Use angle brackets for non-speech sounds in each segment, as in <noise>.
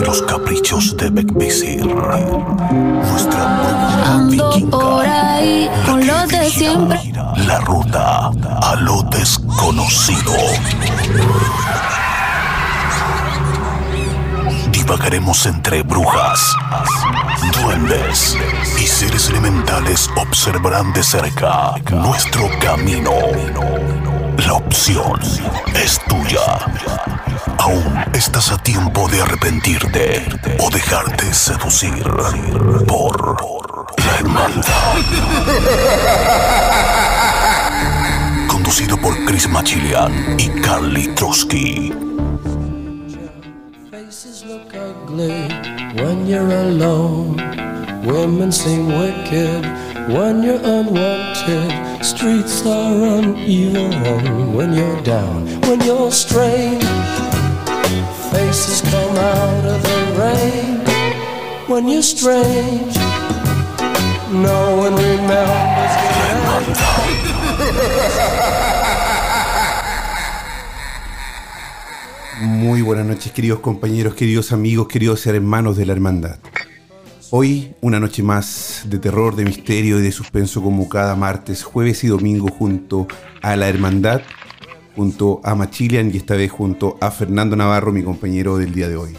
y los caprichos de Beckvisir. Nuestra bruja Ando vikinga. por ahí con los de siempre. La ruta a lo desconocido. Divagaremos entre brujas, duendes y seres elementales observarán de cerca nuestro camino. La opción es tuya. Aún estás a tiempo de arrepentirte o dejarte seducir por la hermandad. Conducido por Chris Machilian y Carly Trotsky. Faces look ugly when you're alone. Women seem wicked when you're unwanted. Streets are uneven when you're down, when you're strange. Faces come out of the rain when you're strange. No one remembers. Muy buenas noches, queridos compañeros, queridos amigos, queridos hermanos de la hermandad. Hoy una noche más de terror, de misterio y de suspenso como cada martes, jueves y domingo junto a la hermandad, junto a Machilian y esta vez junto a Fernando Navarro, mi compañero del día de hoy.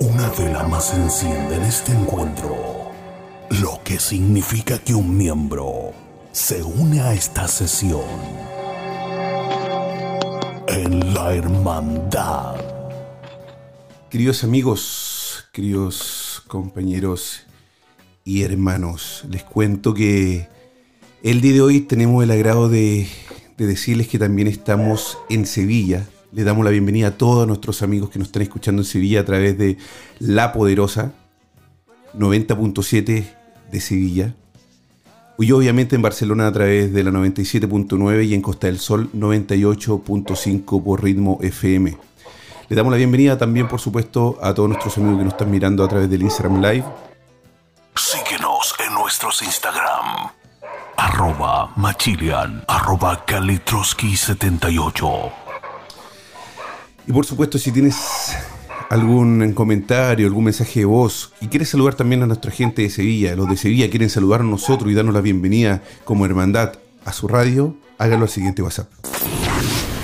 Una vela más enciende en este encuentro, lo que significa que un miembro se une a esta sesión en la hermandad. Queridos amigos, queridos compañeros y hermanos, les cuento que el día de hoy tenemos el agrado de, de decirles que también estamos en Sevilla. Le damos la bienvenida a todos nuestros amigos que nos están escuchando en Sevilla a través de La Poderosa 90.7 de Sevilla. Y obviamente en Barcelona a través de la 97.9 y en Costa del Sol 98.5 por ritmo FM. Le damos la bienvenida también, por supuesto, a todos nuestros amigos que nos están mirando a través del Instagram Live. Síguenos en nuestros Instagram. Arroba Machilian, arroba Kalitroski78. Y por supuesto, si tienes algún comentario, algún mensaje de voz y quieres saludar también a nuestra gente de Sevilla, los de Sevilla quieren saludar a nosotros y darnos la bienvenida como hermandad a su radio, hágalo al siguiente WhatsApp.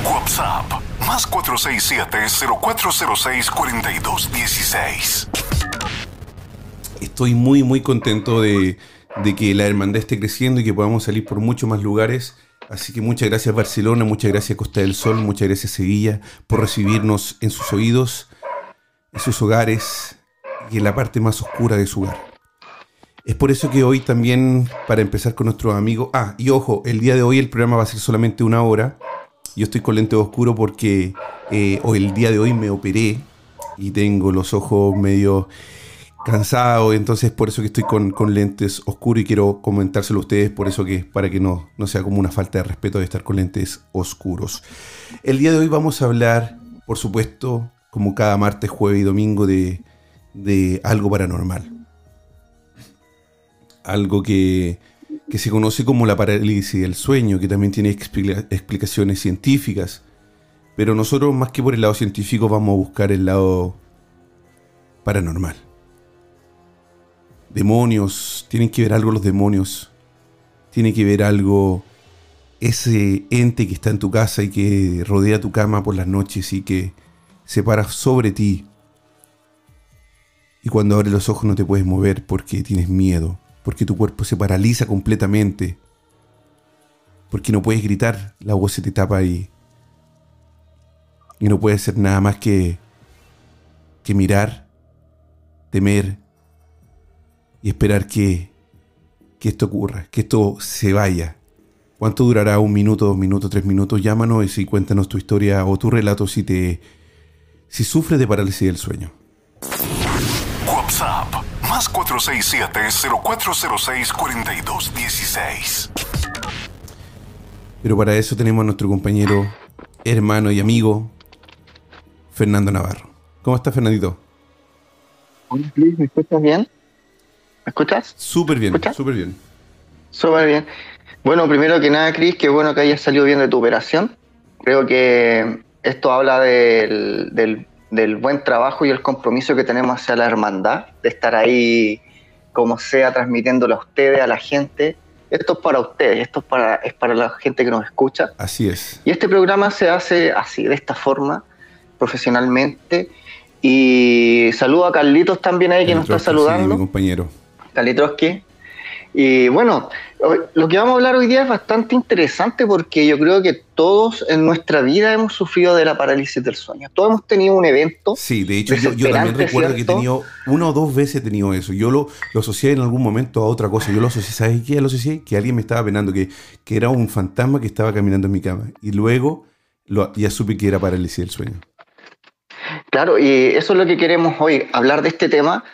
WhatsApp más 467-0406-4216. Estoy muy muy contento de, de que la hermandad esté creciendo y que podamos salir por muchos más lugares. Así que muchas gracias Barcelona, muchas gracias Costa del Sol, muchas gracias Sevilla por recibirnos en sus oídos, en sus hogares y en la parte más oscura de su hogar. Es por eso que hoy también, para empezar con nuestros amigos... Ah, y ojo, el día de hoy el programa va a ser solamente una hora. Yo estoy con lente oscuro porque eh, hoy, el día de hoy me operé y tengo los ojos medio cansado, entonces por eso que estoy con, con lentes oscuros y quiero comentárselo a ustedes, por eso que para que no, no sea como una falta de respeto de estar con lentes oscuros. El día de hoy vamos a hablar, por supuesto, como cada martes, jueves y domingo, de, de algo paranormal. Algo que, que se conoce como la parálisis del sueño, que también tiene explica- explicaciones científicas. Pero nosotros, más que por el lado científico, vamos a buscar el lado paranormal demonios, tienen que ver algo los demonios, tiene que ver algo ese ente que está en tu casa y que rodea tu cama por las noches y que se para sobre ti. Y cuando abres los ojos no te puedes mover porque tienes miedo, porque tu cuerpo se paraliza completamente, porque no puedes gritar, la voz se te tapa y, y no puedes hacer nada más que, que mirar, temer y esperar que, que esto ocurra, que esto se vaya. ¿Cuánto durará? ¿Un minuto, dos minutos, tres minutos? Llámanos y cuéntanos tu historia o tu relato si te si sufres de parálisis del sueño. WhatsApp más 467-0406-4216. Pero para eso tenemos a nuestro compañero, hermano y amigo, Fernando Navarro. ¿Cómo estás, Fernandito? Hola, Luis, ¿me escuchas bien? ¿Me escuchas? Súper bien, súper bien. Súper bien. Bueno, primero que nada, Cris, qué bueno que hayas salido bien de tu operación. Creo que esto habla del, del, del buen trabajo y el compromiso que tenemos hacia la hermandad, de estar ahí como sea, transmitiéndolo a ustedes, a la gente. Esto es para ustedes, esto es para, es para la gente que nos escucha. Así es. Y este programa se hace así, de esta forma, profesionalmente. Y saludo a Carlitos también ahí que nos está Trotsky, sí, mi saludando. compañero. Kalitrowski. Y bueno, lo que vamos a hablar hoy día es bastante interesante porque yo creo que todos en nuestra vida hemos sufrido de la parálisis del sueño. Todos hemos tenido un evento. Sí, de hecho yo, yo también recuerdo que he tenido una o dos veces he tenido eso. Yo lo, lo asocié en algún momento a otra cosa. Yo lo asocié, ¿sabes qué? Lo asocié que alguien me estaba penando, que, que era un fantasma que estaba caminando en mi cama. Y luego lo- ya supe que era parálisis del sueño. Claro, y eso es lo que queremos hoy, hablar de este tema,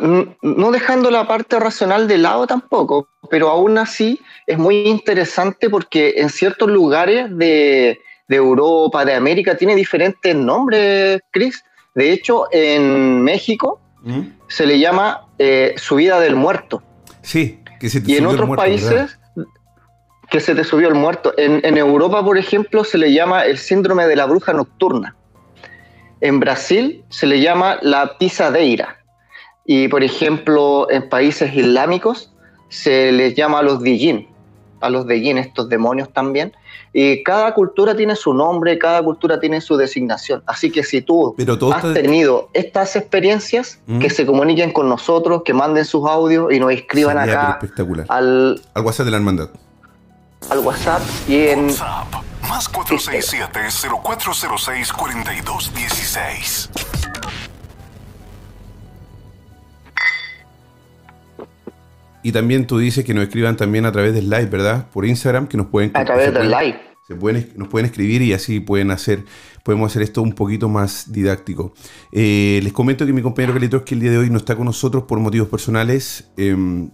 no dejando la parte racional de lado tampoco, pero aún así es muy interesante porque en ciertos lugares de, de Europa, de América, tiene diferentes nombres, Chris. De hecho, en México ¿Mm? se le llama eh, subida del muerto. Sí, que se te Y en otros muerto, países ¿verdad? que se te subió el muerto. En, en Europa, por ejemplo, se le llama el síndrome de la bruja nocturna. En Brasil se le llama la pisadeira. Y, por ejemplo, en países islámicos se les llama a los dijin, a los dijin, estos demonios también. Y cada cultura tiene su nombre, cada cultura tiene su designación. Así que si tú Pero todo has está- tenido estas experiencias, Mm. que se comuniquen con nosotros, que manden sus audios y nos escriban Sería, acá espectacular. al, Al WhatsApp de la hermandad. al WhatsApp y en WhatsApp más 467-0406-4216. Y también tú dices que nos escriban también a través del live, ¿verdad? Por Instagram, que nos pueden... a través del live. Se pueden, nos pueden escribir y así pueden hacer, podemos hacer esto un poquito más didáctico. Eh, les comento que mi compañero Kalitrowski el día de hoy no está con nosotros por motivos personales. Em,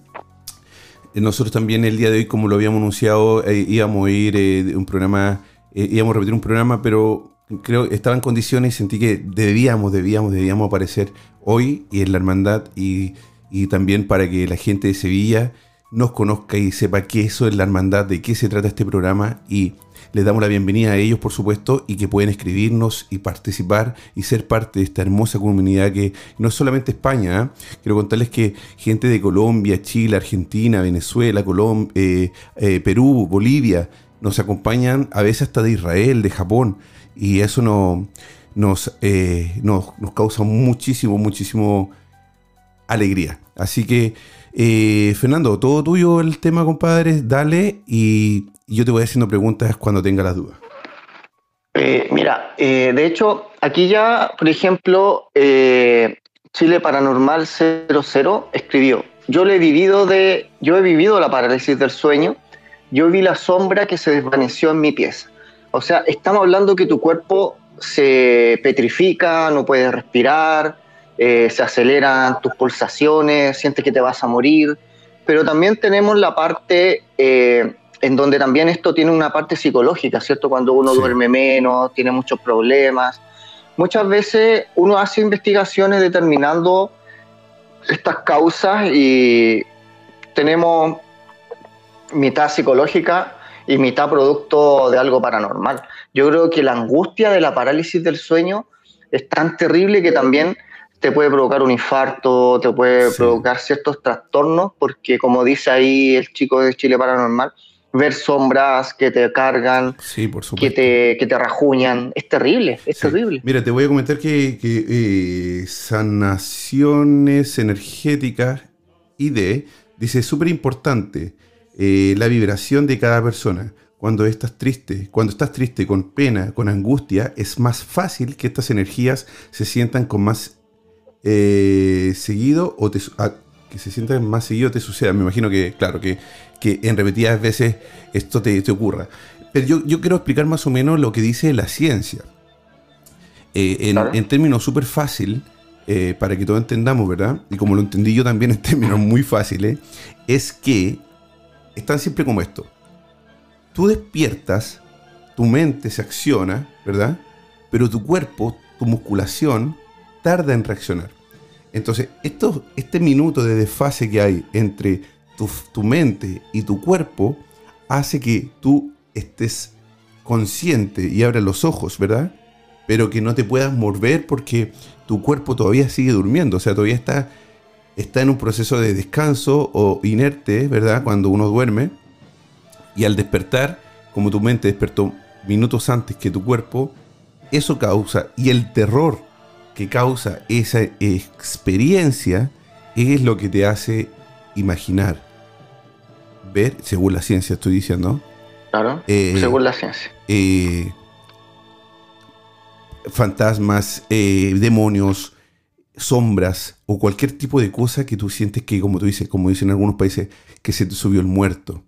nosotros también el día de hoy, como lo habíamos anunciado, eh, íbamos a ir eh, un programa, íbamos a repetir un programa, pero creo que estaba en condiciones y sentí que debíamos, debíamos, debíamos aparecer hoy y en la hermandad y, y también para que la gente de Sevilla nos conozca y sepa qué eso es la hermandad, de qué se trata este programa y les damos la bienvenida a ellos, por supuesto, y que pueden escribirnos y participar y ser parte de esta hermosa comunidad que no es solamente España. ¿eh? Quiero contarles que gente de Colombia, Chile, Argentina, Venezuela, Colom- eh, eh, Perú, Bolivia, nos acompañan a veces hasta de Israel, de Japón, y eso no, nos, eh, nos, nos causa muchísimo, muchísimo alegría. Así que, eh, Fernando, todo tuyo el tema, compadre, dale y yo te voy haciendo preguntas cuando tenga las dudas. Eh, mira, eh, de hecho, aquí ya, por ejemplo, Chile Paranormal 00 escribió, yo le he vivido de, yo he vivido la parálisis del sueño, yo vi la sombra que se desvaneció en mi pieza. O sea, estamos hablando que tu cuerpo se petrifica, no puedes respirar, eh, se aceleran tus pulsaciones, sientes que te vas a morir, pero también tenemos la parte eh, en donde también esto tiene una parte psicológica, ¿cierto? Cuando uno Sí. duerme menos, tiene muchos problemas. Muchas veces uno hace investigaciones determinando estas causas y tenemos mitad psicológica y mitad producto de algo paranormal. Yo creo que la angustia de la parálisis del sueño es tan terrible que también te puede provocar un infarto, te puede Sí. provocar ciertos trastornos, porque como dice ahí el chico de Chile Paranormal, ver sombras que te cargan, Sí, por que te, que te rajuñan, es terrible, es Sí. terrible. Mira, te voy a comentar que, que, eh, sanaciones energéticas ID dice súper importante eh, la vibración de cada persona. Cuando estás triste, cuando estás triste con pena, con angustia, es más fácil que estas energías se sientan con más eh, seguido o te, ah, que se sientan más seguido te suceda. Me imagino que, claro, que, que en repetidas veces esto te, te ocurra. Pero yo, yo quiero explicar más o menos lo que dice la ciencia. Eh, en, Claro. en términos súper fácil, eh, para que todos entendamos, ¿verdad? Y como lo entendí yo también en términos muy fáciles, es que están siempre como esto. Tú despiertas, tu mente se acciona, ¿verdad? Pero tu cuerpo, tu musculación, tarda en reaccionar. Entonces, esto, este minuto de desfase que hay entre tu, mente y tu cuerpo hace que tú estés consciente y abras los ojos, ¿verdad? pero que no te puedas mover porque tu cuerpo todavía sigue durmiendo, o sea, todavía está, está en un proceso de descanso o inerte, ¿verdad? Cuando uno duerme. Y al despertar, como tu mente despertó minutos antes que tu cuerpo, eso causa, y el terror que causa esa experiencia es lo que te hace imaginar, ver, según la ciencia estoy diciendo. Claro, Eh, según la ciencia. eh, fantasmas, eh, demonios, sombras o cualquier tipo de cosa que tú sientes que, como tú dices, como dicen en algunos países, que se te subió el muerto,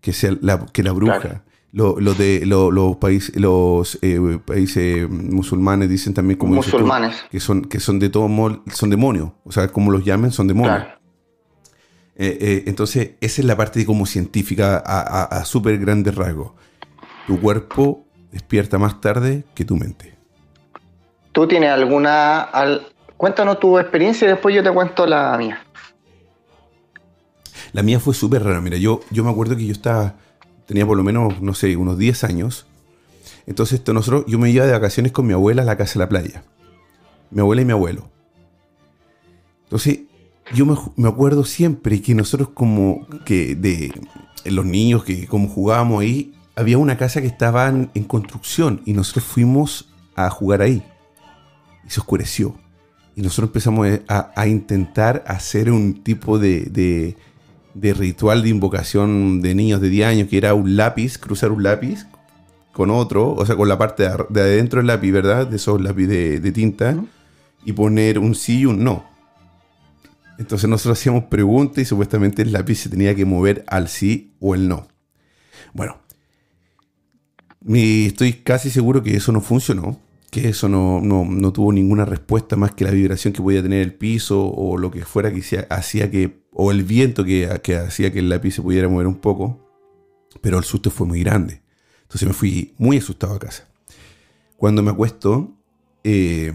que sea la, que la bruja. Claro. Lo- lo de, lo- los países, los eh, países musulmanes dicen también como tú, Musulmanes. que son que son de todo modo, son demonios, o sea, como los llamen, son demonios. Claro. Eh, eh, entonces, esa es la parte como científica a, a, a súper grandes rasgos. Tu cuerpo despierta más tarde que tu mente. ¿Tú tienes alguna... al- Cuéntanos tu experiencia y después yo te cuento la mía. La mía fue súper rara. Mira, yo, yo me acuerdo que yo estaba, tenía por lo menos, no sé, unos 10 años. Entonces, nosotros, yo me iba de vacaciones con mi abuela a la casa de la playa. Mi abuela y mi abuelo. Entonces, yo me, me acuerdo siempre que nosotros como que de los niños que como jugábamos ahí, había una casa que estaba en, construcción y nosotros fuimos a jugar ahí. Y se oscureció. Y nosotros empezamos a, a intentar hacer un tipo de, de- de ritual de invocación de niños de 10 años, que era un lápiz, cruzar un lápiz con otro, o sea, con la parte de, adentro del lápiz, ¿verdad? De esos lápiz de, de tinta, y poner un sí y un no. Entonces nosotros hacíamos preguntas y supuestamente el lápiz se tenía que mover al sí o el no. Bueno, estoy casi seguro que eso no funcionó, que eso no, no- no tuvo ninguna respuesta más que la vibración que podía tener el piso o lo que fuera que hacía que, o el viento que, hacía que el lápiz se pudiera mover un poco, pero el susto fue muy grande. Entonces me fui muy asustado a casa. Cuando me acuesto, eh,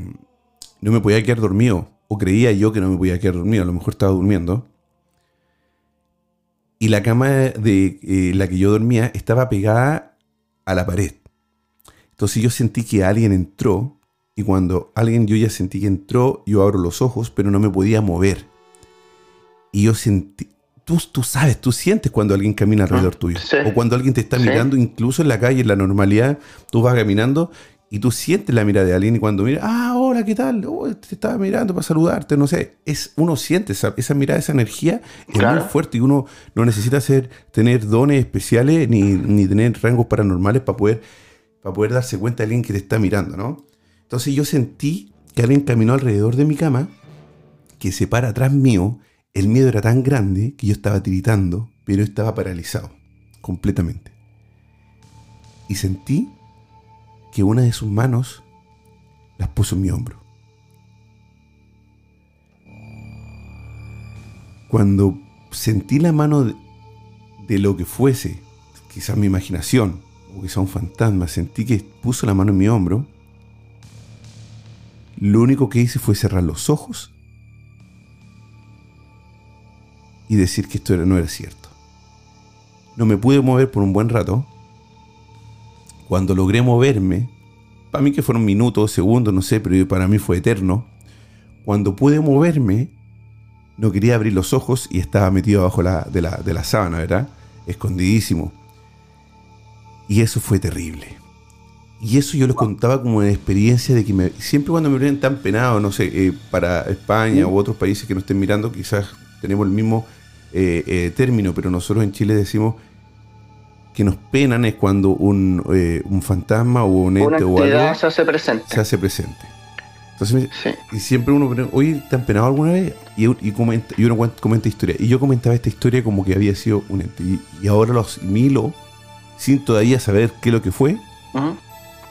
no me podía quedar dormido, o creía yo que no me podía quedar dormido, a lo mejor estaba durmiendo. Y la cama de eh, la que yo dormía estaba pegada a la pared. Entonces yo sentí que alguien entró y cuando alguien yo ya sentí que entró, yo abro los ojos, pero no me podía mover. Y yo sentí, tú, tú sabes, tú sientes cuando alguien camina alrededor tuyo. Sí. O cuando alguien te está Sí. mirando, incluso en la calle, en la normalidad, tú vas caminando y tú sientes la mirada de alguien y cuando mira, ah, hola, ¿qué tal? Oh, te estaba mirando para saludarte, no sé. Es, uno siente esa, esa mirada, esa energía es Claro. muy fuerte y uno no necesita ser, tener dones especiales ni, ni tener rangos paranormales para poder, para poder darse cuenta de alguien que te está mirando, ¿no? Entonces yo sentí que alguien caminó alrededor de mi cama, que se para atrás mío, el miedo era tan grande que yo estaba tiritando, pero estaba paralizado, completamente. Y sentí que una de sus manos las puso en mi hombro. Cuando sentí la mano de, de lo que fuese, quizás mi imaginación, o quizás un fantasma, sentí que puso la mano en mi hombro, lo único que hice fue cerrar los ojos y decir que esto no era cierto. No me pude mover por un buen rato. Cuando logré moverme, para mí que fueron minutos, segundos, no sé, pero para mí fue eterno. Cuando pude moverme, no quería abrir los ojos y estaba metido abajo la- de, la, de la sábana, ¿verdad? Escondidísimo. Y eso fue terrible. Y eso yo les contaba como una experiencia de que me- siempre cuando me ven tan penado, no sé, eh, para España u otros países que nos estén mirando, quizás tenemos el mismo eh, eh, término, pero nosotros en Chile decimos que nos penan es cuando un, eh, un fantasma o un ente o algo se hace presente. se hace presente. Entonces, Sí. y siempre uno pregunta, oye, ¿te han penado alguna vez? Y, y, comenta, y uno cuenta- comenta historia. Y yo comentaba esta historia como que había sido un ente. Y, y ahora lo asimilo, sin todavía saber qué es lo que fue,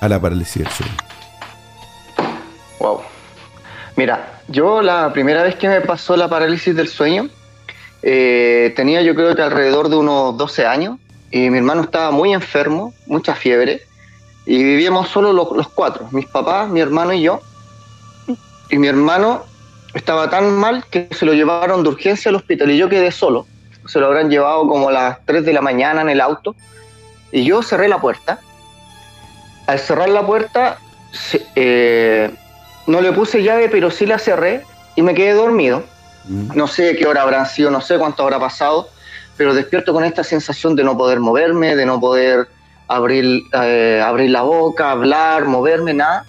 a la parálisis del sueño. Wow. Mira, yo la primera vez que me pasó la parálisis del sueño, eh, tenía yo creo que alrededor de unos 12 años y mi hermano estaba muy enfermo, mucha fiebre y vivíamos solo los, cuatro, mis papás, mi hermano y yo. Y mi hermano estaba tan mal que se lo llevaron de urgencia al hospital y yo quedé solo. Se lo habrán llevado como a las 3 de la mañana en el auto y yo cerré la puerta. Al cerrar la puerta eh, no le puse llave, pero sí la cerré y me quedé dormido. Mm. No sé qué hora habrán sido, no sé cuánto habrá pasado, pero despierto con esta sensación de no poder moverme, de no poder abrir, eh, abrir la boca, hablar, moverme, nada.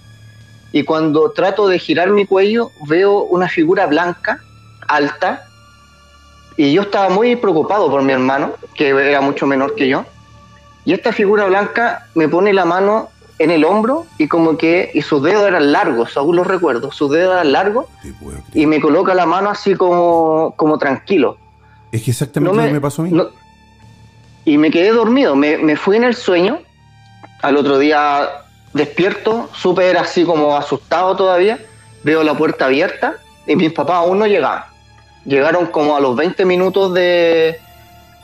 Y cuando trato de girar mi cuello, veo una figura blanca, alta, y yo estaba muy preocupado por mi hermano, que era mucho menor que yo. Y esta figura blanca me pone la mano en el hombro y como que, y sus dedos eran largos, aún los recuerdo, sus dedos eran largos y me coloca la mano así como, como tranquilo. Es que exactamente No lo que me pasó a mí. no- y me quedé dormido, me, me fui en el sueño. Al otro día despierto, súper así como asustado todavía. Veo la puerta abierta y mis papás aún no llegaban. Llegaron como a los 20 minutos de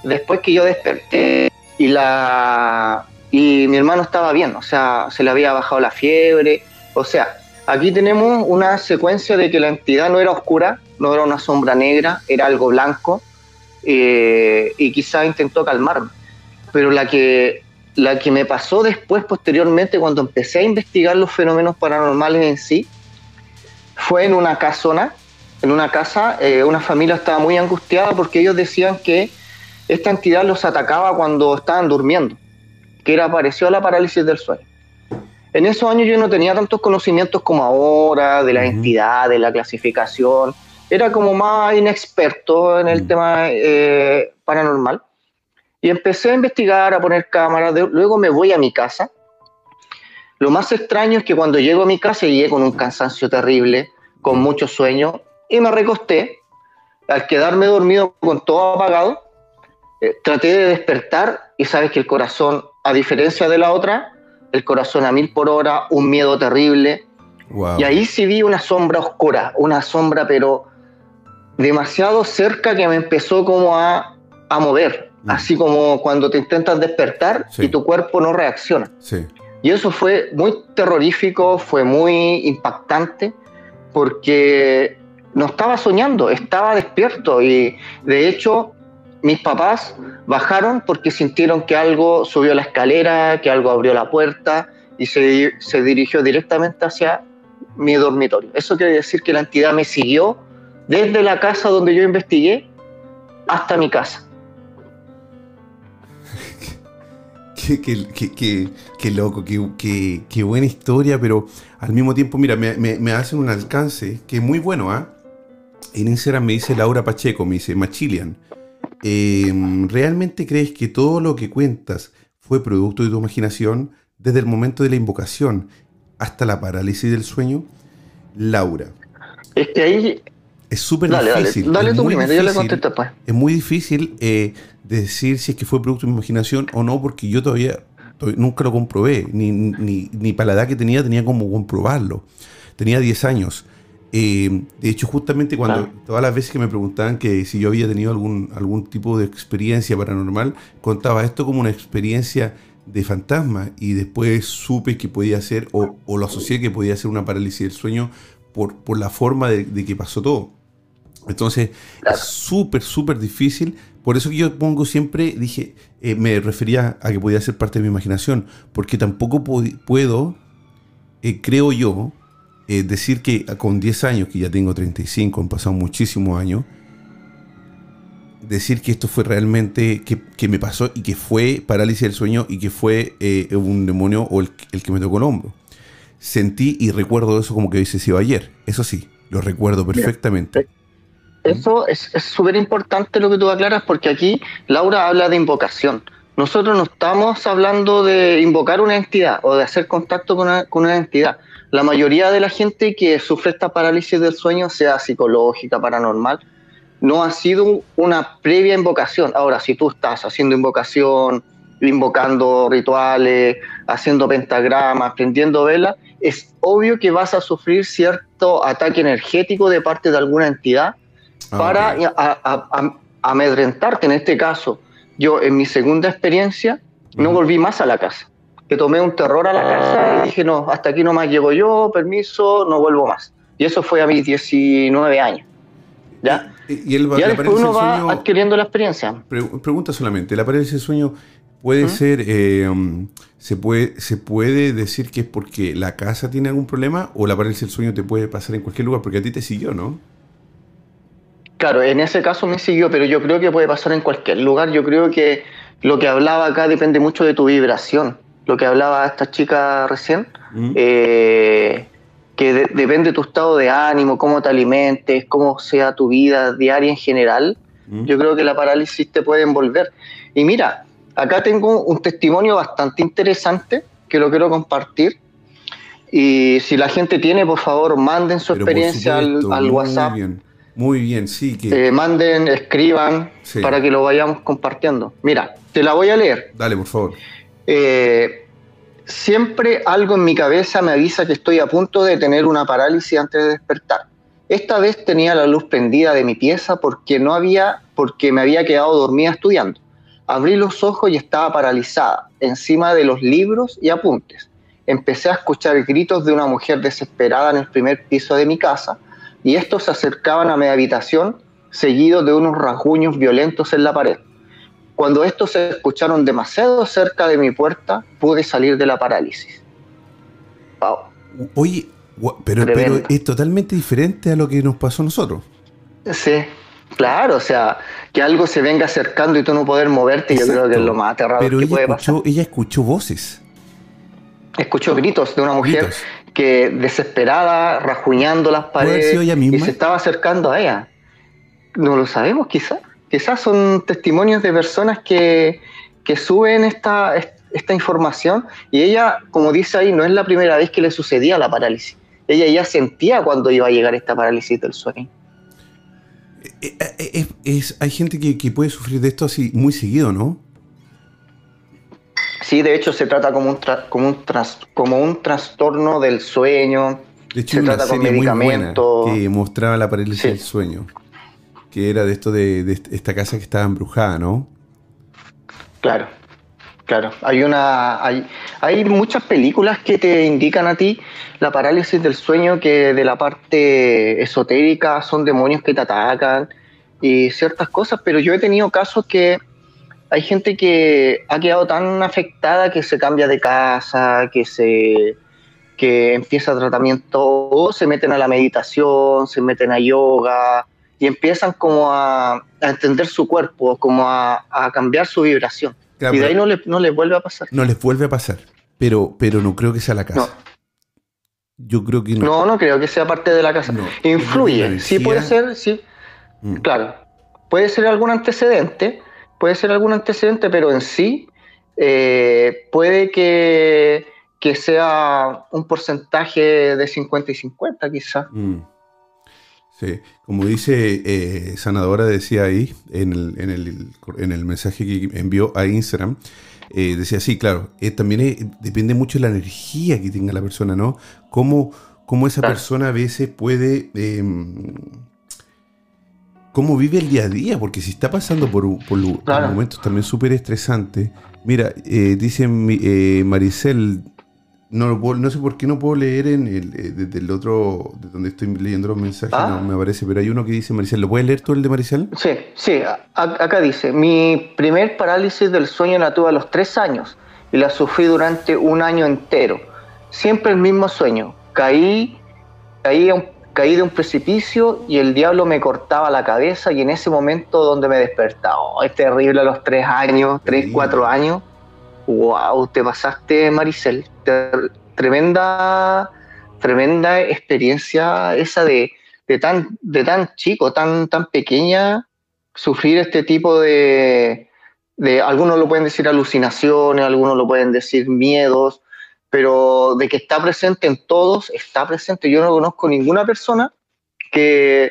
después que yo desperté y la y mi hermano estaba bien, o sea, se le había bajado la fiebre, o sea, aquí tenemos una secuencia de que la entidad no era oscura, no era una sombra negra, era algo blanco eh, y quizá intentó calmarme. Pero la que, la que me pasó después, posteriormente, cuando empecé a investigar los fenómenos paranormales en sí, fue en una casona, en una casa, eh, una familia estaba muy angustiada porque ellos decían que esta entidad los atacaba cuando estaban durmiendo, que era parecido a la parálisis del sueño. En esos años yo no tenía tantos conocimientos como ahora, de la entidad, de la clasificación, era como más inexperto en el tema eh, paranormal. Y empecé a investigar, a poner cámaras, de- luego me voy a mi casa. Lo más extraño es que cuando llego a mi casa llegué con un cansancio terrible, con mucho sueño, y me recosté. Al quedarme dormido con todo apagado, eh, traté de despertar y sabes que el corazón, a diferencia de la otra, el corazón a mil por hora, un miedo terrible, Wow. y ahí sí vi una sombra oscura, una sombra pero demasiado cerca que me empezó como a, a mover, Mm. así como cuando te intentas despertar Sí. y tu cuerpo no reacciona. Sí. Y eso fue muy terrorífico, fue muy impactante, porque no estaba soñando, estaba despierto y de hecho mis papás bajaron porque sintieron que algo subió la escalera, que algo abrió la puerta y se, se dirigió directamente hacia mi dormitorio. Eso quiere decir que la entidad me siguió desde la casa donde yo investigué hasta mi casa. <laughs> Qué, qué- qué- qué- loco, qué, buena historia, pero al mismo tiempo, mira, me, me- hacen un alcance que es muy bueno, ¿ah? En Instagram me dice Laura Pacheco, me dice Machilian. Eh, ¿Realmente crees que todo lo que cuentas fue producto de tu imaginación desde el momento de la invocación hasta la parálisis del sueño? Laura, Es que ahí, es súper dale, dale, difícil. dale tú primero, yo le difícil. contesto es muy difícil eh, decir si es que fue producto de mi imaginación o no, porque yo todavía, to- nunca lo comprobé, ni, ni, ni para la edad que tenía tenía como comprobarlo. Tenía 10 años. Eh, de hecho, justamente cuando todas las veces que me preguntaban que si yo había tenido algún, algún tipo de experiencia paranormal, contaba esto como una experiencia de fantasma y después supe que podía ser, o, o lo asocié que podía ser una parálisis del sueño por, por la forma de, de que pasó todo. Entonces, Claro. es súper, súper difícil. Por eso que yo pongo siempre, dije, eh, me refería a que podía ser parte de mi imaginación, porque tampoco puedo, eh, creo yo, eh, decir que con 10 años, que ya tengo 35, han pasado muchísimos años, decir que esto fue realmente, que, que me pasó y que fue parálisis del sueño y que fue eh, un demonio o el, el que me tocó el hombro. Sentí y recuerdo eso como que hubiese sido ayer. Eso sí, lo recuerdo perfectamente. Eso es es súper importante lo que tú aclaras porque aquí Laura habla de invocación. Nosotros no estamos hablando de invocar una entidad o de hacer contacto con una, con una entidad. La mayoría de la gente que sufre esta parálisis del sueño, sea psicológica, paranormal, no ha sido una previa invocación. Ahora, si tú estás haciendo invocación, invocando rituales, haciendo pentagramas, prendiendo velas, es obvio que vas a sufrir cierto ataque energético de parte de alguna entidad Ah, para ok. a- a- a- amedrentarte. En este caso, yo en mi segunda experiencia no volví más a la casa. Que tomé un terror a la casa y dije, no, hasta aquí nomás llego yo, permiso, no vuelvo más. Y eso fue a mis 19 años. ¿Ya? Y, y el, Ya después uno va sueño- adquiriendo la experiencia. Pre- pregunta solamente, ¿la parálisis del sueño puede ser, eh, se, puede, se puede decir que es porque la casa tiene algún problema o la parálisis del sueño te puede pasar en cualquier lugar, porque a ti te siguió, ¿no? Claro, en ese caso me siguió, pero yo creo que puede pasar en cualquier lugar. Yo creo que lo que hablaba acá depende mucho de tu vibración. Lo que hablaba esta chica recién, Mm. eh, que de- depende de tu estado de ánimo, cómo te alimentes, cómo sea tu vida diaria en general. Mm. Yo creo que la parálisis te puede envolver. Y mira, acá tengo un testimonio bastante interesante que lo quiero compartir. Y si la gente tiene, por favor, manden su Pero experiencia al, supuesto, al muy WhatsApp. bien, muy bien, sí, que... Eh, manden, escriban Sí. para que lo vayamos compartiendo. Mira, te la voy a leer. Dale, por favor. Eh, siempre algo en mi cabeza me avisa que estoy a punto de tener una parálisis antes de despertar. Esta vez tenía la luz prendida de mi pieza porque no había, porque me había quedado dormida estudiando. Abrí los ojos y estaba paralizada, encima de los libros y apuntes. Empecé a escuchar gritos de una mujer desesperada en el primer piso de mi casa y estos se acercaban a mi habitación seguidos de unos rasguños violentos en la pared. Cuando estos se escucharon demasiado cerca de mi puerta, pude salir de la parálisis. Wow. Oye, pero, es totalmente diferente a lo que nos pasó a nosotros. Sí, claro, o sea, que algo se venga acercando y tú no poder moverte, yo creo que es lo más aterrador Pero que ella puede pasar. escuchó, ella escuchó voces. Escuchó gritos de una mujer Gritos. que desesperada, rajuñando las ¿Puede haber paredes sido ella misma? y se estaba acercando a ella. No lo sabemos, quizás. Quizás son testimonios de personas que, que suben esta, esta información y ella, como dice ahí, no es la primera vez que le sucedía la parálisis. Ella ya sentía cuando iba a llegar esta parálisis del sueño. Eh, eh, es- es- hay gente que, que puede sufrir de esto así muy seguido, ¿no? Sí, de hecho se trata como un, tra- como un, tras- como un trastorno del sueño. De hecho, Se trata con serie muy buena medicamentos. que mostraba la parálisis Sí. del sueño. Que era de esto de, esta casa que estaba embrujada, ¿no? Claro, claro. Hay una, hay, hay muchas películas que te indican a ti la parálisis del sueño que de la parte esotérica son demonios que te atacan y ciertas cosas, pero yo he tenido casos que hay gente que ha quedado tan afectada que se cambia de casa, que se que empieza tratamiento o se meten a la meditación, se meten a yoga y empiezan como a, a entender su cuerpo, como a, a cambiar su vibración. Claro, y de ahí no, le, no les vuelve a pasar. no les vuelve a pasar. Pero, pero no creo que sea la casa. No. Yo creo que no. No, no creo que sea parte de la casa. No. Influye, sí puede ser, sí, Mm. claro. Puede ser algún antecedente, puede ser algún antecedente, pero en sí eh, puede que, que sea un porcentaje de 50 y 50 quizás. Mm. Sí, como dice eh, Sanadora, decía ahí en el, en, el, en el mensaje que envió a Instagram, eh, decía, sí, claro, eh, también depende mucho de la energía que tenga la persona, ¿no? Cómo, cómo esa Claro. persona a veces puede... eh, cómo vive el día a día, porque si está pasando por, por Claro. momentos también súper estresantes. Mira, dice eh, Maricel, no, lo puedo- no sé por qué no puedo leer en el, eh, desde el otro, de donde estoy leyendo los mensajes, Ah. no me aparece, pero hay uno que dice Maricel, ¿lo puedes leer tú el de Maricel? Sí, sí, a- acá dice, mi primer parálisis del sueño la tuve a los tres años y la sufrí durante un año entero. Siempre el mismo sueño. Caí, caí, caí de un precipicio y el diablo me cortaba la cabeza y en ese momento donde me despertaba. Oh, es terrible a los tres años, tres, cuatro años. Wow, te pasaste, Maricel. Tremenda, tremenda experiencia esa de, de tan, de tan chico, tan, tan pequeña, sufrir este tipo de, de, algunos lo pueden decir alucinaciones, algunos lo pueden decir miedos, pero de que está presente en todos, está presente. Yo no conozco ninguna persona que,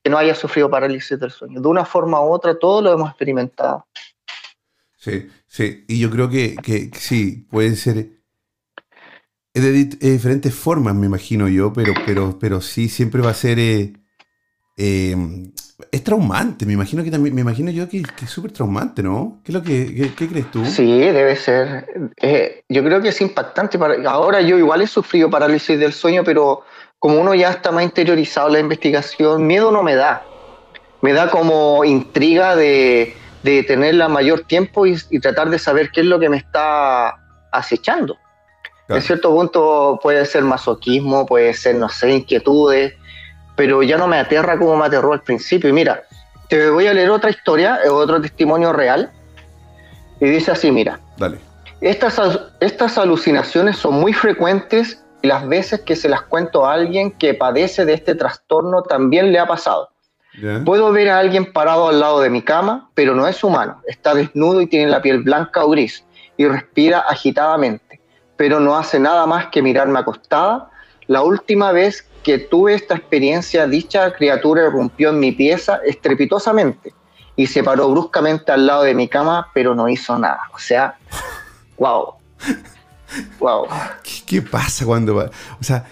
que no haya sufrido parálisis del sueño. De una forma u otra, todos lo hemos experimentado. Sí, sí, y yo creo que, que- sí, puede ser es de, di- de diferentes formas, me imagino yo, pero, pero, pero sí, siempre va a ser... eh, eh, es traumante, me imagino que también, me imagino yo que, que es súper traumante, ¿no? ¿Qué es lo que, qué, qué crees tú? Sí, debe ser. Eh, yo creo que es impactante. Para, ahora yo igual he sufrido parálisis del sueño, pero como uno ya está más interiorizado en la investigación, miedo no me da. Me da como intriga de, de tenerla mayor tiempo y, y tratar de saber qué es lo que me está acechando. Claro. En cierto punto puede ser masoquismo, puede ser, no sé, inquietudes, pero ya no me aterra como me aterró al principio. Y mira, te voy a leer otra historia, otro testimonio real, y dice así, mira, Dale. estas, estas alucinaciones son muy frecuentes y las veces que se las cuento a alguien que padece de este trastorno también le ha pasado. Puedo ver a alguien parado al lado de mi cama, pero no es humano. Está desnudo y tiene la piel blanca o gris y respira agitadamente, pero no hace nada más que mirarme acostada. La última vez que tuve esta experiencia, dicha criatura irrumpió en mi pieza estrepitosamente y se paró bruscamente al lado de mi cama, pero no hizo nada. O sea, wow. Wow. ¿Qué, qué pasa cuando va? O sea,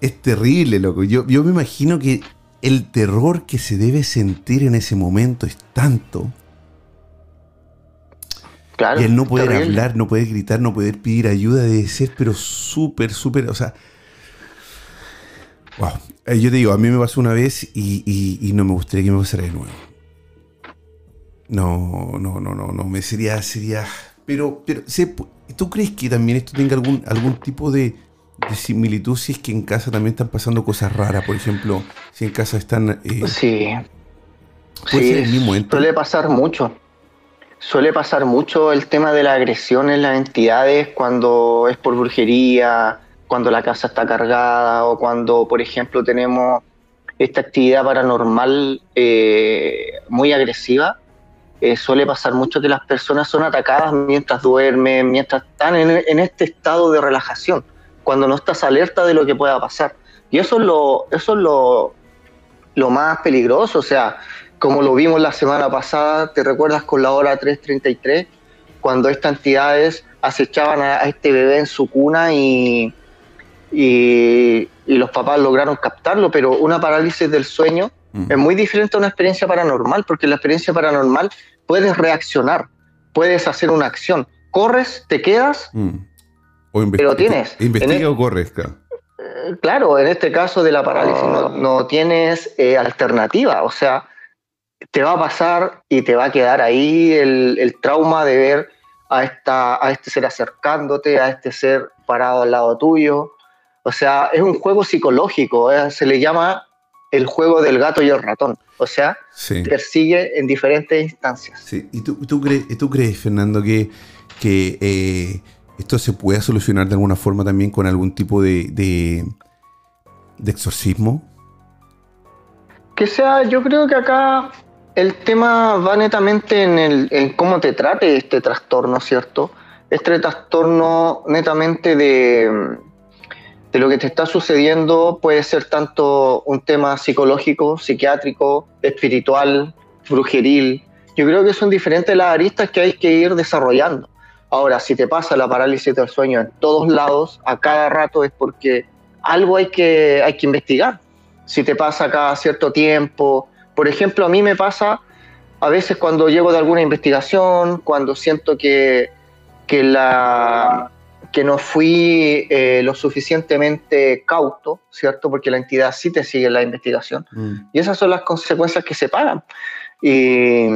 es terrible, loco. Yo, yo me imagino que el terror que se debe sentir en ese momento es tanto. Claro. Y el no poder terrible. hablar, no poder gritar, no poder pedir ayuda debe ser, pero súper, súper, o sea... Wow. Eh, yo te digo, a mí me pasó una vez y, y- y no me gustaría que me pasara de nuevo. No, no, no, no, no, me sería, sería... Pero, pero, ¿se pu- ¿tú crees que también esto tenga algún, algún tipo de, de similitud si es que en casa también están pasando cosas raras? Por ejemplo, si en casa están... eh, Sí. Suele pasar mucho. Suele pasar mucho el tema de la agresión en las entidades cuando es por brujería, cuando la casa está cargada o cuando, por ejemplo, tenemos esta actividad paranormal eh, muy agresiva. Eh, suele pasar mucho que las personas son atacadas mientras duermen, mientras están en, en este estado de relajación, cuando no estás alerta de lo que pueda pasar. Y eso es lo, eso es lo, lo más peligroso, o sea, como lo vimos la semana pasada, ¿te recuerdas con la hora 3.33? Cuando estas entidades acechaban a, a este bebé en su cuna y, y, y los papás lograron captarlo, pero una parálisis del sueño mm, es muy diferente a una experiencia paranormal, porque en la experiencia paranormal puedes reaccionar, puedes hacer una acción, corres, te quedas, mm. O investi- Pero tienes, Investiga en o corres, claro. Eh, claro, en este caso de la parálisis no, no tienes eh, alternativa, o sea, te va a pasar y te va a quedar ahí el, el trauma de ver a, esta, a este ser acercándote, a este ser parado al lado tuyo. O sea, es un juego psicológico, eh, se le llama el juego del gato y el ratón. O sea, Sí. te persigue en diferentes instancias. Sí, ¿y tú, tú crees, tú crees, Fernando, que, que eh, esto se pueda solucionar de alguna forma también con algún tipo de, de, exorcismo? Que sea, yo creo que acá el tema va netamente en, el, cómo te trate este trastorno, ¿cierto? Este trastorno netamente de, de lo que te está sucediendo puede ser tanto un tema psicológico, psiquiátrico, espiritual, brujeril. Yo creo que son diferentes las aristas que hay que ir desarrollando. Ahora, si te pasa la parálisis del sueño en todos lados, a cada rato, es porque algo hay que, hay que investigar si te pasa cada cierto tiempo. Por ejemplo, a mí me pasa a veces cuando llego de alguna investigación, cuando siento que, que, la, que no fui eh, lo suficientemente cauto, ¿cierto? Porque la entidad sí te sigue en la investigación. Mm, Y esas son las consecuencias que se pagan. Y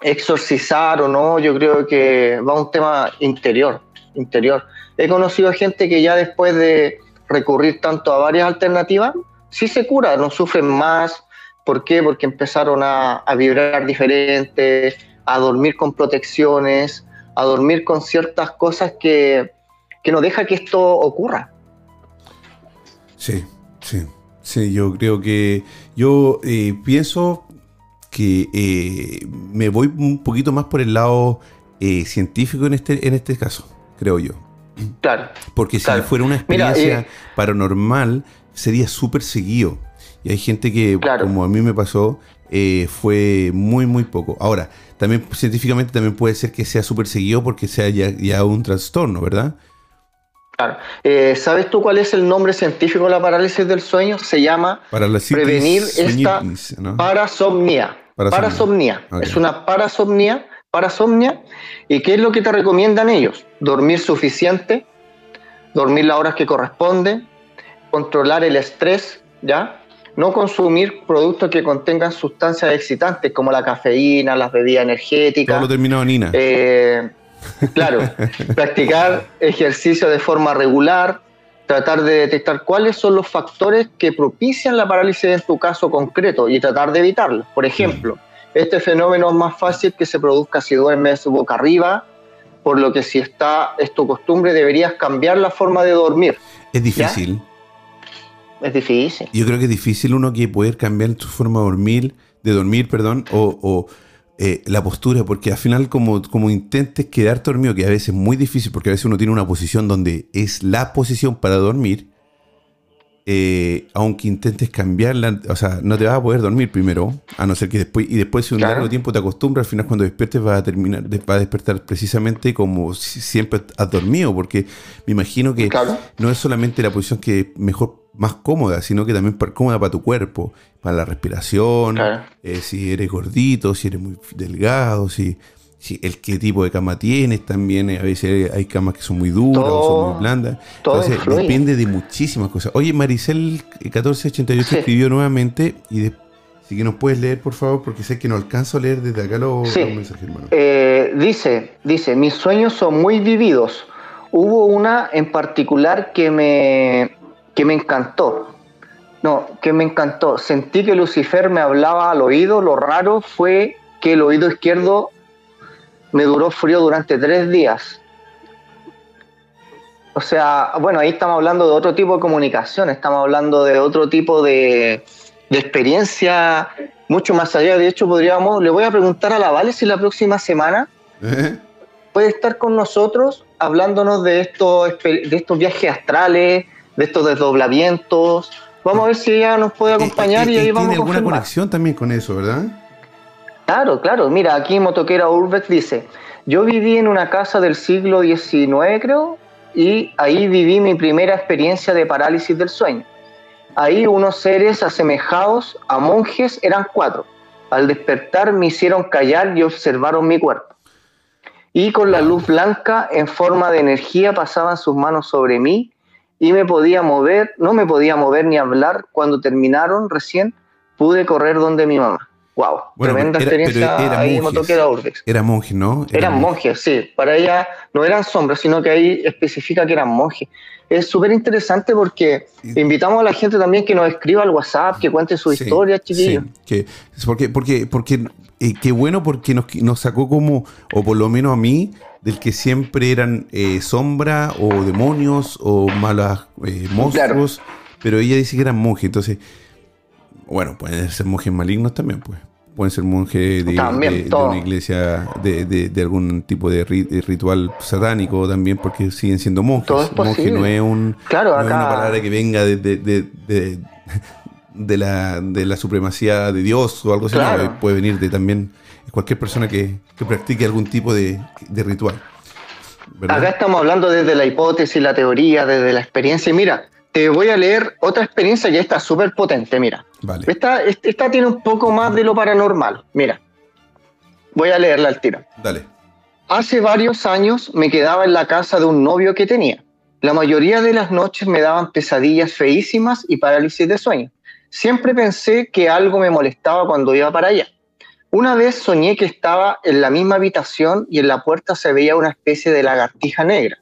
exorcizar o no, yo creo que va a un tema interior, interior. He conocido gente que ya después de recurrir tanto a varias alternativas, sí se cura, no sufren más. ¿Por qué? Porque empezaron a, vibrar diferente, a dormir con protecciones, a dormir con ciertas cosas que, que no deja que esto ocurra. Sí, sí, sí, yo creo que yo eh, pienso que eh, me voy un poquito más por el lado eh, científico en este, en este caso, creo yo. Claro. Porque si Claro. fuera una Mira, experiencia eh, paranormal, sería súper seguido. Y hay gente que, Claro. como a mí me pasó, eh, fue muy, muy poco. Ahora, también científicamente también puede ser que sea súper seguido porque sea ya, ya un trastorno, ¿verdad? Eh, ¿Sabes tú cuál es el nombre científico de la parálisis del sueño? Se llama la prevenir esta ¿no? parasomnia. Parasomnia. Es una parasomnia, parasomnia. ¿Y qué es lo que te recomiendan ellos? Dormir suficiente, dormir las horas que corresponden, controlar el estrés, ¿ya? no consumir productos que contengan sustancias excitantes como la cafeína, las bebidas energéticas. Todo lo terminado en INA. Eh, claro, <laughs> practicar ejercicio de forma regular, tratar de detectar cuáles son los factores que propician la parálisis en tu caso concreto y tratar de evitarlos. Por ejemplo, este fenómeno es más fácil que se produzca si duermes boca arriba, por lo que si está es tu costumbre deberías cambiar la forma de dormir. Es difícil. Es difícil. Yo creo que es difícil uno que poder cambiar su forma de dormir, de dormir, perdón, o, o eh, la postura, porque al final como, como intentes quedar dormido, que a veces es muy difícil, porque a veces uno tiene una posición donde es la posición para dormir, eh, aunque intentes cambiarla, o sea, no te vas a poder dormir primero, a no ser que después, y después si un Claro. largo tiempo te acostumbras, al final cuando despiertes vas a terminar, vas a despertar precisamente como si siempre has dormido, porque me imagino que Claro. no es solamente la posición que mejor, más cómoda, sino que también para- cómoda para tu cuerpo, para la respiración, Claro. eh, si eres gordito, si eres muy delgado, si, si el qué tipo de cama tienes también, eh, a veces hay camas que son muy duras o son muy blandas. todo Entonces influye. depende de muchísimas cosas. Oye, Maricel 1488 Sí. escribió nuevamente y de- así que nos puedes leer, por favor, porque sé que no alcanzo a leer desde acá los, Sí. los mensajes, hermano. Eh, dice, dice, mis sueños son muy vividos. Hubo una en particular que me, que me encantó. No, que me encantó. Sentí que Lucifer me hablaba al oído. Lo raro fue que el oído izquierdo me duró frío durante tres días. O sea, bueno, ahí estamos hablando de otro tipo de comunicación, estamos hablando de otro tipo de, de experiencia mucho más allá. De hecho, podríamos, le voy a preguntar a la Vale si la próxima semana ¿Eh? puede estar con nosotros hablándonos de estos, de estos viajes astrales, de estos desdoblamientos. Vamos a ver si ella nos puede acompañar Eh, y eh, ahí ¿Tiene vamos a alguna confirmar. conexión también con eso, verdad? Claro, claro. Mira, aquí Motoquera Urbex dice, yo viví en una casa del siglo XIX, creo, y ahí viví mi primera experiencia de parálisis del sueño. Ahí unos seres asemejados a monjes eran cuatro. Al despertar me hicieron callar y observaron mi cuerpo. Y con la luz blanca en forma de energía pasaban sus manos sobre mí y me podía mover, no me podía mover ni hablar. Cuando terminaron recién pude correr donde mi mamá. Wow, Bueno, tremenda era- experiencia era ahí en. Motoquera Urbex. Era monje, ¿no? Era Eran monje. sí. Para ella no eran sombras, sino que ahí especifica que eran monjes. Es súper interesante porque invitamos a la gente también que nos escriba al WhatsApp, que cuente su Sí, historia, chiquillos. sí, que, porque, porque, porque eh, qué bueno porque nos, nos sacó como, o por lo menos a mí, del que siempre eran eh, sombra o demonios o malas eh, monstruos, pero ella dice que eran monjes, entonces, bueno, pueden ser monjes malignos también, pues. Pueden ser monjes de, También, de- de todo. una iglesia, de, de- de algún tipo de, ri- de ritual satánico también, porque siguen siendo monjes. Todo es Monje posible. no es un, Claro, no es una palabra que venga de, la, de la supremacía de Dios o algo así. Claro. puede venir de también cualquier persona que, que practique algún tipo de, de ritual. ¿verdad? Acá estamos hablando desde la hipótesis, la teoría, desde la experiencia. Y mira, te voy a leer otra experiencia que está súper potente. Mira, Vale. esta, esta tiene un poco más de lo paranormal. Mira, voy a leerla al tiro. Dale. Hace varios años me quedaba en la casa de un novio que tenía. La mayoría de las noches me daban pesadillas feísimas y parálisis de sueño. Siempre pensé que algo me molestaba cuando iba para allá. Una vez soñé que estaba en la misma habitación y en la puerta se veía una especie de lagartija negra.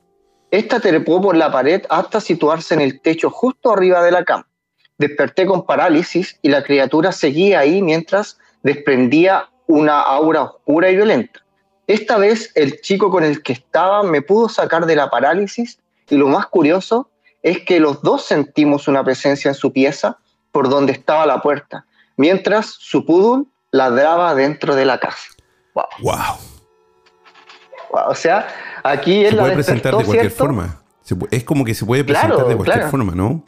Esta trepó por la pared hasta situarse en el techo justo arriba de la cama. Desperté con parálisis y la criatura seguía ahí mientras desprendía una aura oscura y violenta. Esta vez el chico con el que estaba me pudo sacar de la parálisis y lo más curioso es que los dos sentimos una presencia en su pieza por donde estaba la puerta, mientras su poodle ladraba dentro de la casa. Wow. ¡Wow! Wow. O sea, aquí él Se la puede presentar de cualquier ¿cierto? forma. Es como que se puede Claro, presentar de cualquier claro. forma, ¿no?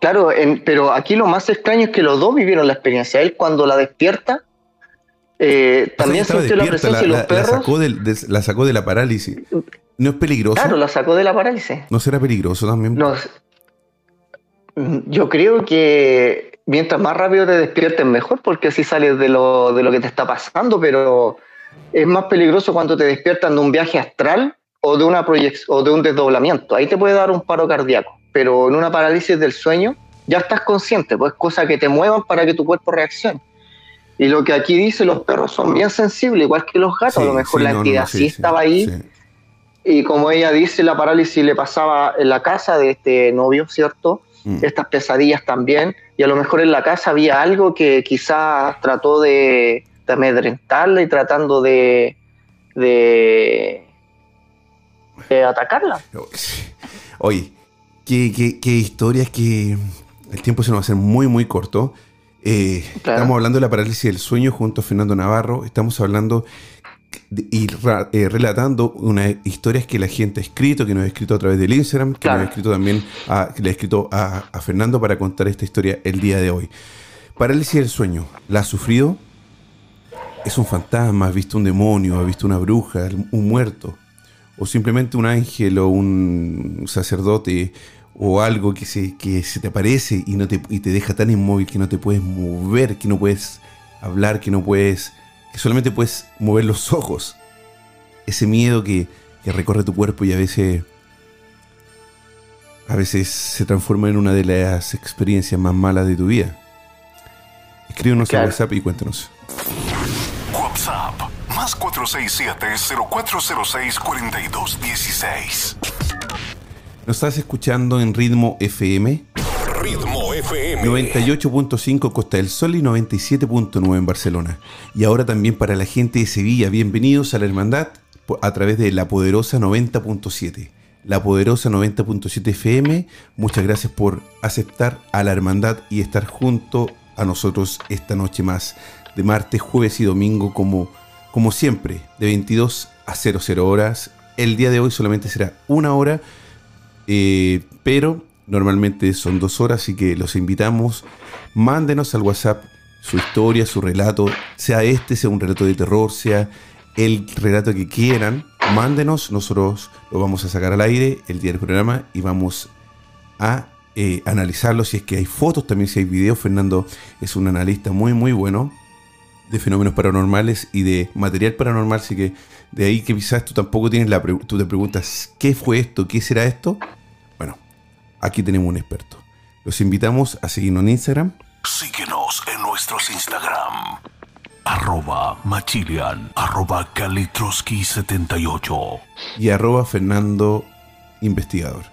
Claro, en- pero aquí lo más extraño es que los dos vivieron la experiencia. Él cuando la despierta, eh, también sintió la presencia de los la- la perros. sacó de, la sacó de la parálisis. ¿No es peligroso? Claro, la sacó de la parálisis. ¿No será peligroso también? No, yo creo que mientras más rápido te despiertes mejor, porque así sales de lo, de lo que te está pasando, pero es más peligroso cuando te despiertan de un viaje astral o de, una o de un desdoblamiento. Ahí te puede dar un paro cardíaco, pero en una parálisis del sueño ya estás consciente, pues cosa que te muevan para que tu cuerpo reaccione. Y lo que aquí dice, los perros son bien sensibles, igual que los gatos, a lo mejor la entidad sí, estaba ahí. Y como ella dice, la parálisis le pasaba en la casa de este novio, ¿cierto? Mm. Estas pesadillas también. Y a lo mejor en la casa había algo que quizás trató de, de amedrentarla y tratando de, de, atacarla. Oye, qué, qué, qué historias que el tiempo se nos va a hacer muy, muy corto. Eh, estamos hablando de la parálisis del sueño junto a Fernando Navarro. Estamos hablando y eh, relatando unas historias que la gente ha escrito, que nos ha escrito a través del Instagram, que nos ha escrito también a, que le ha escrito a, a, Fernando para contar esta historia el día de hoy. Parálisis del sueño, ¿la ha sufrido? ¿Es un fantasma? ¿Has visto un demonio? ¿Has visto una bruja? ¿Un muerto? ¿O simplemente un ángel o un sacerdote o algo que se, que se te aparece y, no te, y te deja tan inmóvil que no te puedes mover, que no puedes hablar, que no puedes, que solamente puedes mover los ojos. Ese miedo que, que recorre tu cuerpo y a veces, a veces se transforma en una de las experiencias más malas de tu vida. Escríbenos claro. a WhatsApp y cuéntanos. WhatsApp más 467-0406-4216. Nos estás escuchando en Ritmo FM. FM. 98.5 Costa del Sol y 97.9 en Barcelona. Y ahora también para la gente de Sevilla, bienvenidos a la Hermandad a través de La Poderosa 90.7. La Poderosa 90.7 FM, muchas gracias por aceptar a la Hermandad y estar junto a nosotros esta noche más, de martes, jueves y domingo, como, como siempre, de 22 a 00 horas. El día de hoy solamente será una hora eh, pero normalmente son dos horas, así que los invitamos. Mándenos al WhatsApp su historia, su relato, sea este, sea un relato de terror, sea el relato que quieran. Mándenos, nosotros lo vamos a sacar al aire el día del programa y vamos a eh, analizarlo. Si es que hay fotos, también si hay videos. Fernando es un analista muy, muy bueno de fenómenos paranormales y de material paranormal, así que de ahí que quizás tú tampoco tienes la tú te preguntas qué fue esto, qué será esto aquí tenemos un experto. Los invitamos a seguirnos en Instagram. Síguenos en nuestros Instagram. Arroba Machilian, arroba Kalitroski78 y arroba Fernando Investigador.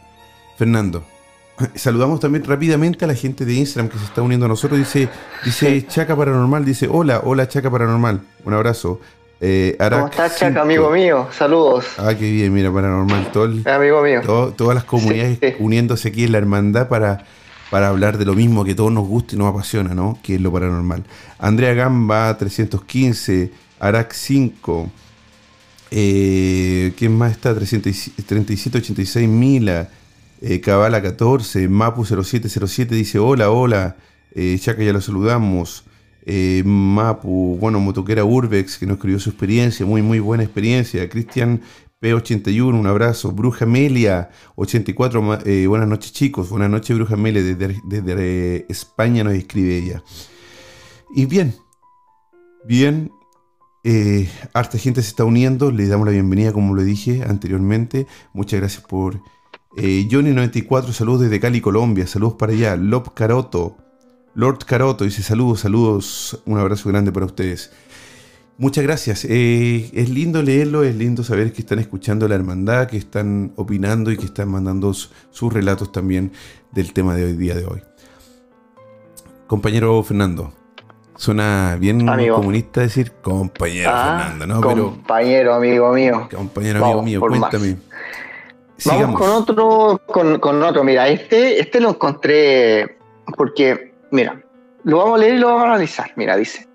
Fernando, <laughs> saludamos también rápidamente a la gente de Instagram que se está uniendo a nosotros. Dice, dice Chaca Paranormal, dice hola, hola Chaca Paranormal. Un abrazo. Eh, ¿Cómo estás, Chaca, amigo mío? Saludos. Ah, qué bien, mira, paranormal. Todo amigo mío. todas las comunidades uniéndose aquí en la hermandad para, para hablar de lo mismo que todos nos gusta y nos apasiona, ¿no? Que es lo paranormal. Andrea Gamba, 315. Arac 5. Eh, ¿Quién más está? 3786 Mila. Eh, Cabala 14. Mapu 0707 dice: Hola, hola. Eh, Chaca, ya lo saludamos. Eh, Mapu, bueno, Motoquera Urbex, que nos escribió su experiencia, muy, muy buena experiencia. Cristian P81, un abrazo. Bruja Amelia, 84, eh, buenas noches chicos, buenas noches Bruja Amelia, desde, desde España nos escribe ella. Y bien, bien, eh, harta gente se está uniendo, le damos la bienvenida como lo dije anteriormente. Muchas gracias por... Johnny94, saludos desde Cali, Colombia, saludos para allá. Lop Caroto, Lord Caroto dice saludos, saludos, un abrazo grande para ustedes. Muchas gracias. Eh, es lindo leerlo, es lindo saber que están escuchando la hermandad, que están opinando y que están mandando sus relatos también del tema de hoy día de hoy. Compañero Fernando, suena bien comunista decir compañero ah, Fernando, ¿no? Compañero, amigo mío. Compañero, amigo mío, cuéntame. Vamos con otro, con, con, otro. Mira, este, este lo encontré porque Mira, lo vamos a leer y lo vamos a analizar. Mira, dice,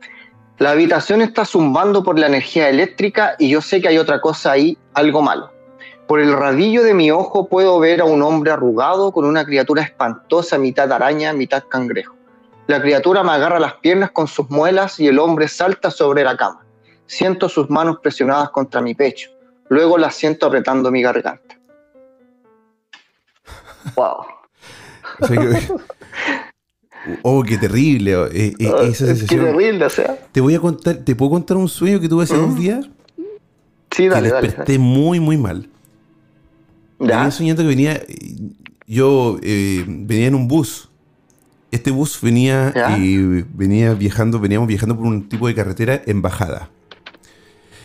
la habitación está zumbando por la energía eléctrica y yo sé que hay otra cosa ahí, algo malo. Por el radillo de mi ojo puedo ver a un hombre arrugado con una criatura espantosa, mitad araña, mitad cangrejo. La criatura me agarra las piernas con sus muelas y el hombre salta sobre la cama. Siento sus manos presionadas contra mi pecho. Luego las siento apretando mi garganta. <laughs> Wow. Oh, qué terrible. Eh, eh, ah, esa sensación. Qué terrible, o sea. Te voy a contar, ¿te puedo contar un sueño que tuve hace dos días? Sí, dale, que desperté muy, muy mal. ¿Ya? Venía soñando que venía, yo eh, venía en un bus este bus venía ¿Ya? y venía viajando, veníamos viajando por un tipo de carretera en bajada.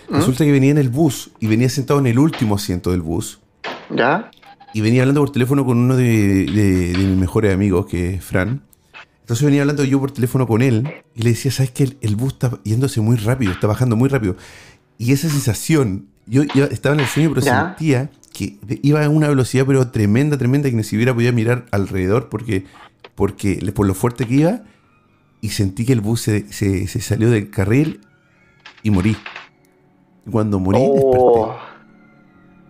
¿Mm? Resulta que venía en el bus y venía sentado en el último asiento del bus ¿Ya? y venía hablando por teléfono con uno de, de- de mis mejores amigos, que es Fran. Entonces venía hablando yo por teléfono con él y le decía, ¿sabes qué? El, el bus está yéndose muy rápido, está bajando muy rápido. Y esa sensación, yo, yo estaba en el sueño, pero Ya. sentía que iba a una velocidad pero tremenda, tremenda, que ni siquiera podía mirar alrededor porque, porque por lo fuerte que iba. Y sentí que el bus se, se- se salió del carril y morí. Y cuando morí, Oh,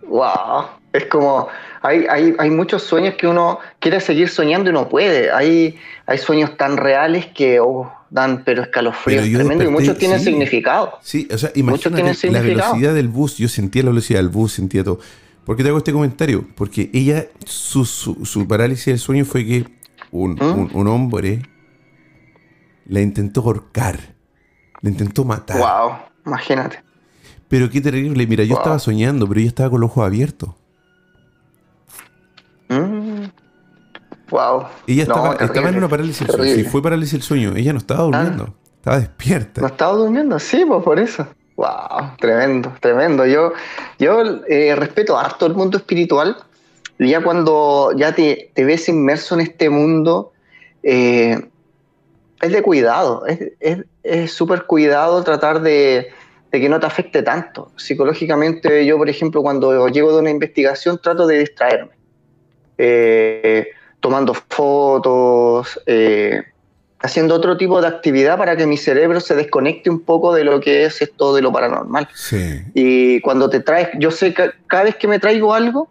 wow. Es como, hay, hay, hay muchos sueños que uno quiere seguir soñando y no puede. Hay, hay sueños tan reales que oh, dan pero escalofríos Pero yo tremendo y muchos tienen sí. significado. Sí, o sea, imagínate la significado. velocidad del bus. Yo sentía la velocidad del bus, sentía todo. ¿Por qué te hago este comentario? Porque ella, su, su- su parálisis del sueño fue que un, ¿Mm? un- un hombre la intentó ahorcar, la intentó matar. Wow, imagínate. Pero qué terrible. Mira, yo Wow. estaba soñando, pero ella estaba con los ojos abiertos. Wow. Ella No, estaba, estaba en una parálisis del sueño. Sí, fue parálisis del sueño. Ella no estaba durmiendo, estaba despierta. ¿No estaba durmiendo? Sí, pues por eso. Wow, tremendo, tremendo. Yo, yo eh, respeto harto el mundo espiritual. Y ya cuando ya te, te ves inmerso en este mundo, eh, es de cuidado, es es- es súper cuidado tratar de, de que no te afecte tanto. Psicológicamente, yo, por ejemplo, cuando llego de una investigación, trato de distraerme. Eh, tomando fotos, eh, haciendo otro tipo de actividad para que mi cerebro se desconecte un poco de lo que es esto de lo paranormal. Sí. Y cuando te traes, yo sé que cada vez que me traigo algo,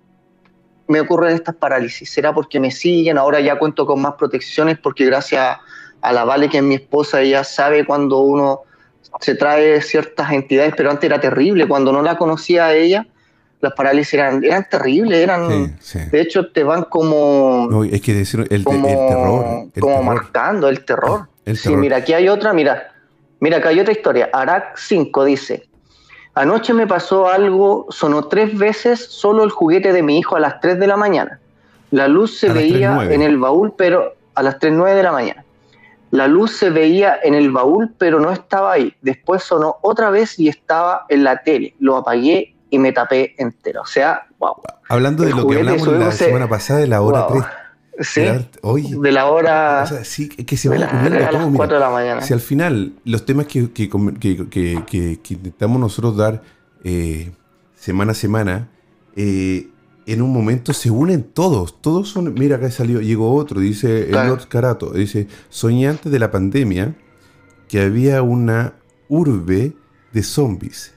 me ocurren estas parálisis. Será porque me siguen, ahora ya cuento con más protecciones porque gracias a la Vale, que es mi esposa, ella sabe cuando uno se trae ciertas entidades, pero antes era terrible. Cuando no la conocía a ella, las parálisis eran, eran terribles, eran... Sí, sí. De hecho, te van como No, es que decir el, el como, terror. El como terror. marcando el terror. El sí, mira, aquí hay otra, mira, mira, acá hay otra historia. Arak 5 dice, anoche me pasó algo, sonó tres veces solo el juguete de mi hijo a las 3 de la mañana. La luz se A veía 3:09. en el baúl, pero a las 3.09 de la mañana. La luz se veía en el baúl, pero no estaba ahí. Después sonó otra vez y estaba en la tele. Lo apagué y me tapé entero. O sea, wow. Hablando de el lo que hablamos la semana pasada de la hora Wow. 3. Sí, de la- oye, de la hora... o sea, sí, que se de va la- ocurriendo a las todo, mira. 4 de la mañana. Si al final los temas que, que, com- que- que- que- que intentamos nosotros dar eh, semana a semana, eh, en un momento se unen todos. Todos son. Mira, acá salió, llegó otro, dice Claro. Lord Carato. Dice: Soñé antes de la pandemia que había una urbe de zombies.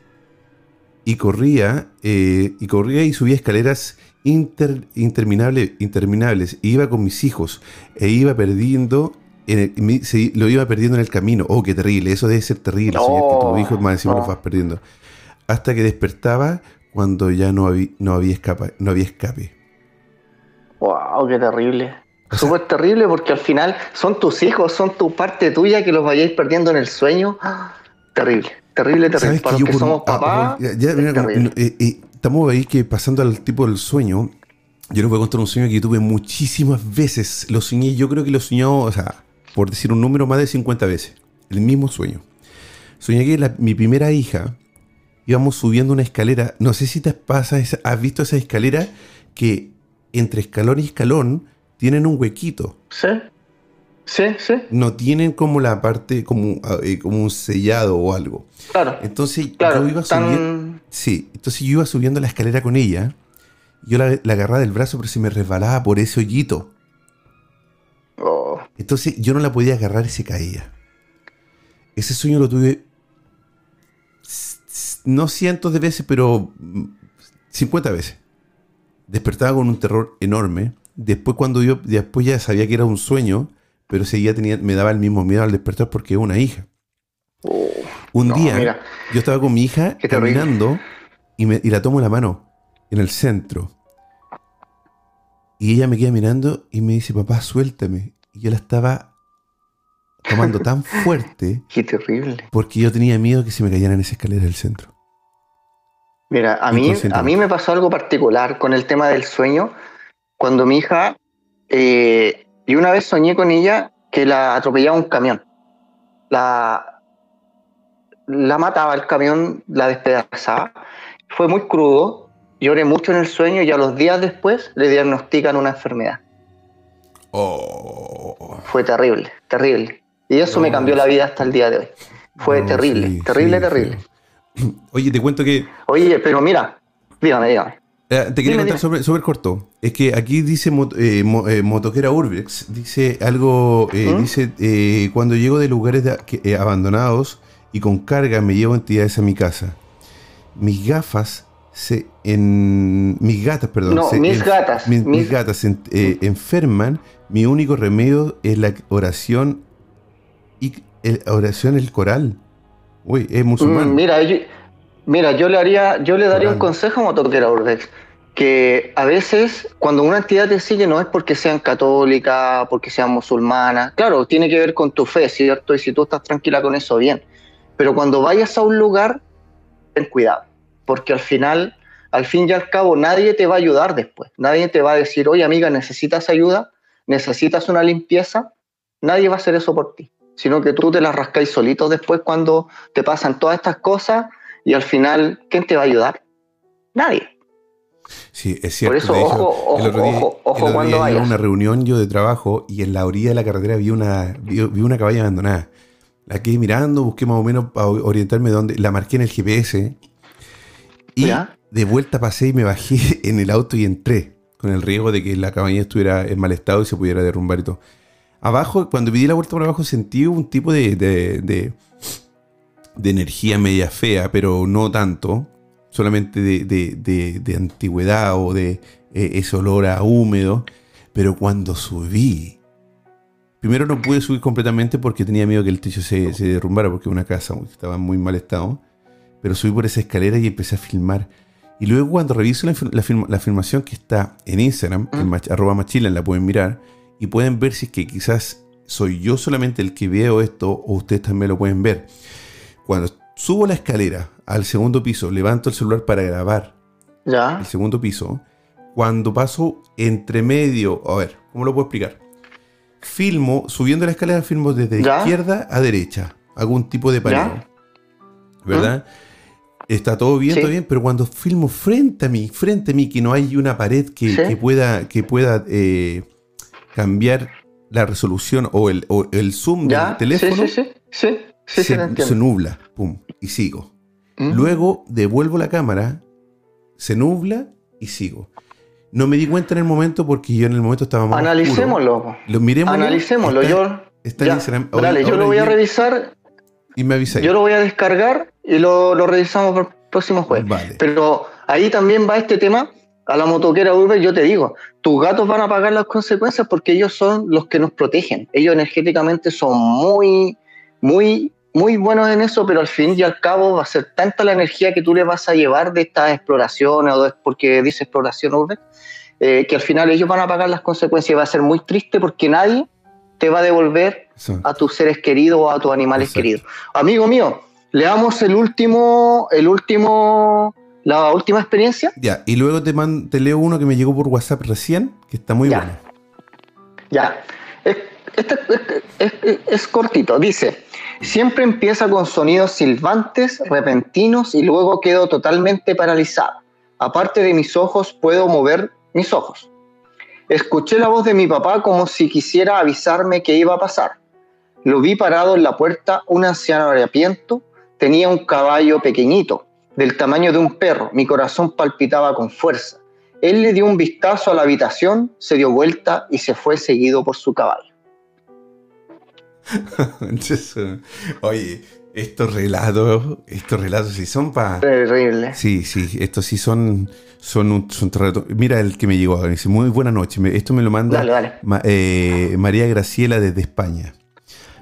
Y corría, eh, y corría y subía escaleras inter- interminable- interminables. E iba con mis hijos. E iba perdiendo. En el- se- lo iba perdiendo en el camino. Oh, qué terrible. Eso debe ser terrible. No, soñar que tus hijos más encima no. los vas perdiendo. Hasta que despertaba cuando ya no había, no había, escapa, no había escape. Wow, qué terrible. O sea- Súper terrible porque al final son tus hijos, son tu parte tuya que los vayáis perdiendo en el sueño. ¡Ah! Terrible, terrible, terrible. ¿Sabes Para que los yo que por un- somos ah, papás, ya- ya, es mira, terrible. eh, eh, estamos ahí que pasando al tipo del sueño. Yo les voy a contar un sueño que tuve muchísimas veces. Lo soñé, yo creo que lo soñó, o sea, por decir un número, más de 50 veces. El mismo sueño. Soñé que la- mi primera hija íbamos subiendo una escalera. No sé si te pasa, esa- has visto esa escalera que entre escalón y escalón tienen un huequito. Sí, sí, sí, No tienen como la parte, como, ah, eh, como un sellado o algo. claro. Entonces Claro, yo iba subiendo. tan... Sí, entonces yo iba subiendo la escalera con ella. Yo la, la agarraba del brazo, pero se me resbalaba por ese hoyito. oh, Entonces yo no la podía agarrar y se caía. Ese sueño lo tuve no cientos de veces, pero mm, 50 veces. Despertaba con un terror enorme. Después cuando yo después ya sabía que era un sueño, pero seguía teniendo, me daba el mismo miedo al despertar porque es una hija. oh, Un no, día mira, yo estaba con mi hija caminando y, me- y la tomo la mano en el centro. Y ella me queda mirando y me dice, papá, suéltame. Y yo la estaba tomando tan <laughs> fuerte qué terrible. porque yo tenía miedo que se me cayera en esa escalera del centro. Mira, a mí, a mí me pasó algo particular con el tema del sueño. Cuando mi hija, eh, y una vez soñé con ella que la atropellaba un camión. La, la mataba el camión, la despedazaba. Fue muy crudo, lloré mucho en el sueño y a los días después le diagnostican una enfermedad. Oh. Fue terrible, terrible. Y eso No, me cambió la vida hasta el día de hoy. Fue No, terrible, sí, terrible, sí, terrible. <clears throat> Oye, te cuento que Oye, pero mira, dígame, dígame. Eh, te quería Dime, contar sobre corto. Es que aquí dice eh, mo- eh, Motoquera Urbex, dice algo, eh, ¿Mm? dice, cuando llego de lugares de- que- abandonados y con carga me llevo entidades a mi casa. Mis gafas se en mis gatas, perdón. No, se mis en- gatas, Mis, mis mis- gatas se en- enferman. Mi único remedio es la oración y el- oración el coral. Uy, es musulmán. Mm, Mira, yo, mira, yo le haría, yo le daría un consejo a Motoquera Urbex, que a veces cuando una entidad te sigue no es porque sean católicas, porque sean musulmanas, claro, tiene que ver con tu fe, ¿cierto? Y si tú estás tranquila con eso, bien. Pero cuando vayas a un lugar, ten cuidado, porque al final, al fin y al cabo, nadie te va a ayudar después. Nadie te va a decir, oye amiga, ¿necesitas ayuda? ¿Necesitas una limpieza? Nadie va a hacer eso por ti, sino que tú te las rascáis solito después cuando te pasan todas estas cosas y al final, ¿quién te va a ayudar? Nadie. Sí, es cierto. Por eso, hecho, ojo, el otro ojo, día, ojo, ojo el otro cuando día vayas. una reunión yo de trabajo y en la orilla de la carretera vi una, vi, vi una caballa abandonada. La quedé mirando, busqué más o menos para orientarme de dónde. La marqué en el GPS y ¿Ya? de vuelta pasé y me bajé <laughs> en el auto y entré con el riesgo de que la cabaña estuviera en mal estado y se pudiera derrumbar y todo. Abajo, cuando di la vuelta por abajo, sentí un tipo de, de, de- de energía media fea, pero no tanto. Solamente de, de- de- antigüedad o de eh, ese olor a húmedo. Pero cuando subí, primero no pude subir completamente porque tenía miedo que el techo se, se derrumbara porque una casa estaba en muy mal estado. Pero subí por esa escalera y empecé a filmar. Y luego cuando reviso la, la la filmación que está en Instagram, en arroba machilan, la pueden mirar y pueden ver si es que quizás soy yo solamente el que veo esto o ustedes también lo pueden ver. Cuando subo la escalera al segundo piso, levanto el celular para grabar ¿Ya? el segundo piso, cuando paso entre medio, a ver, ¿cómo lo puedo explicar? Filmo, subiendo la escalera, filmo desde ¿Ya? izquierda a derecha, algún tipo de paneo, ¿Ya? ¿verdad? Está todo bien, Sí. todo bien, pero cuando filmo frente a mí, frente a mí, que no hay una pared que, Sí. que pueda, que pueda eh, cambiar la resolución o el, o el zoom ¿Ya? del teléfono, Sí, sí. Sí, se, nubla, pum, y sigo. Mm. Luego devuelvo la cámara, se nubla y sigo. No me di cuenta en el momento porque yo en el momento estaba más. Analicémoslo. Lo miremos. Analicémoslo. Yo, está ya, Instagram. Ahora- dale, yo lo voy a revisar, Y me avisáis. yo lo voy a descargar y lo, lo revisamos para el próximo jueves. Vale. Pero ahí también va este tema. A la motoquera urbe, yo te digo, tus gatos van a pagar las consecuencias porque ellos son los que nos protegen. Ellos energéticamente son muy, muy, muy buenos en eso, pero al fin y al cabo va a ser tanta la energía que tú le vas a llevar de estas exploraciones o de, porque dice exploración urbe, eh, que al final ellos van a pagar las consecuencias y va a ser muy triste porque nadie te va a devolver a tus seres queridos o a tus animales Exacto. queridos. Amigo mío, leamos el último, el último, la última experiencia. Ya, y luego te, man- te leo uno que me llegó por WhatsApp recién, que está muy Ya. bueno. Ya. Es, este- es- es- es cortito. Dice, siempre empieza con sonidos silbantes, repentinos y luego quedo totalmente paralizado. Aparte de mis ojos, puedo mover mis ojos. Escuché la voz de mi papá como si quisiera avisarme que iba a pasar. Lo vi parado en la puerta, un anciano harapiento, tenía un caballo pequeñito, del tamaño de un perro. Mi corazón palpitaba con fuerza. Él le dio un vistazo a la habitación, se dio vuelta y se fue seguido por su caballo. <laughs> Entonces, eh, Oye, estos relatos, estos relatos sí son para... Terrible. Sí, sí, estos sí son, son, un, son relatos- Mira el que me llegó ahora, dice, muy buena noche. Esto me lo manda Dale, dale. Ma- eh, María Graciela desde España.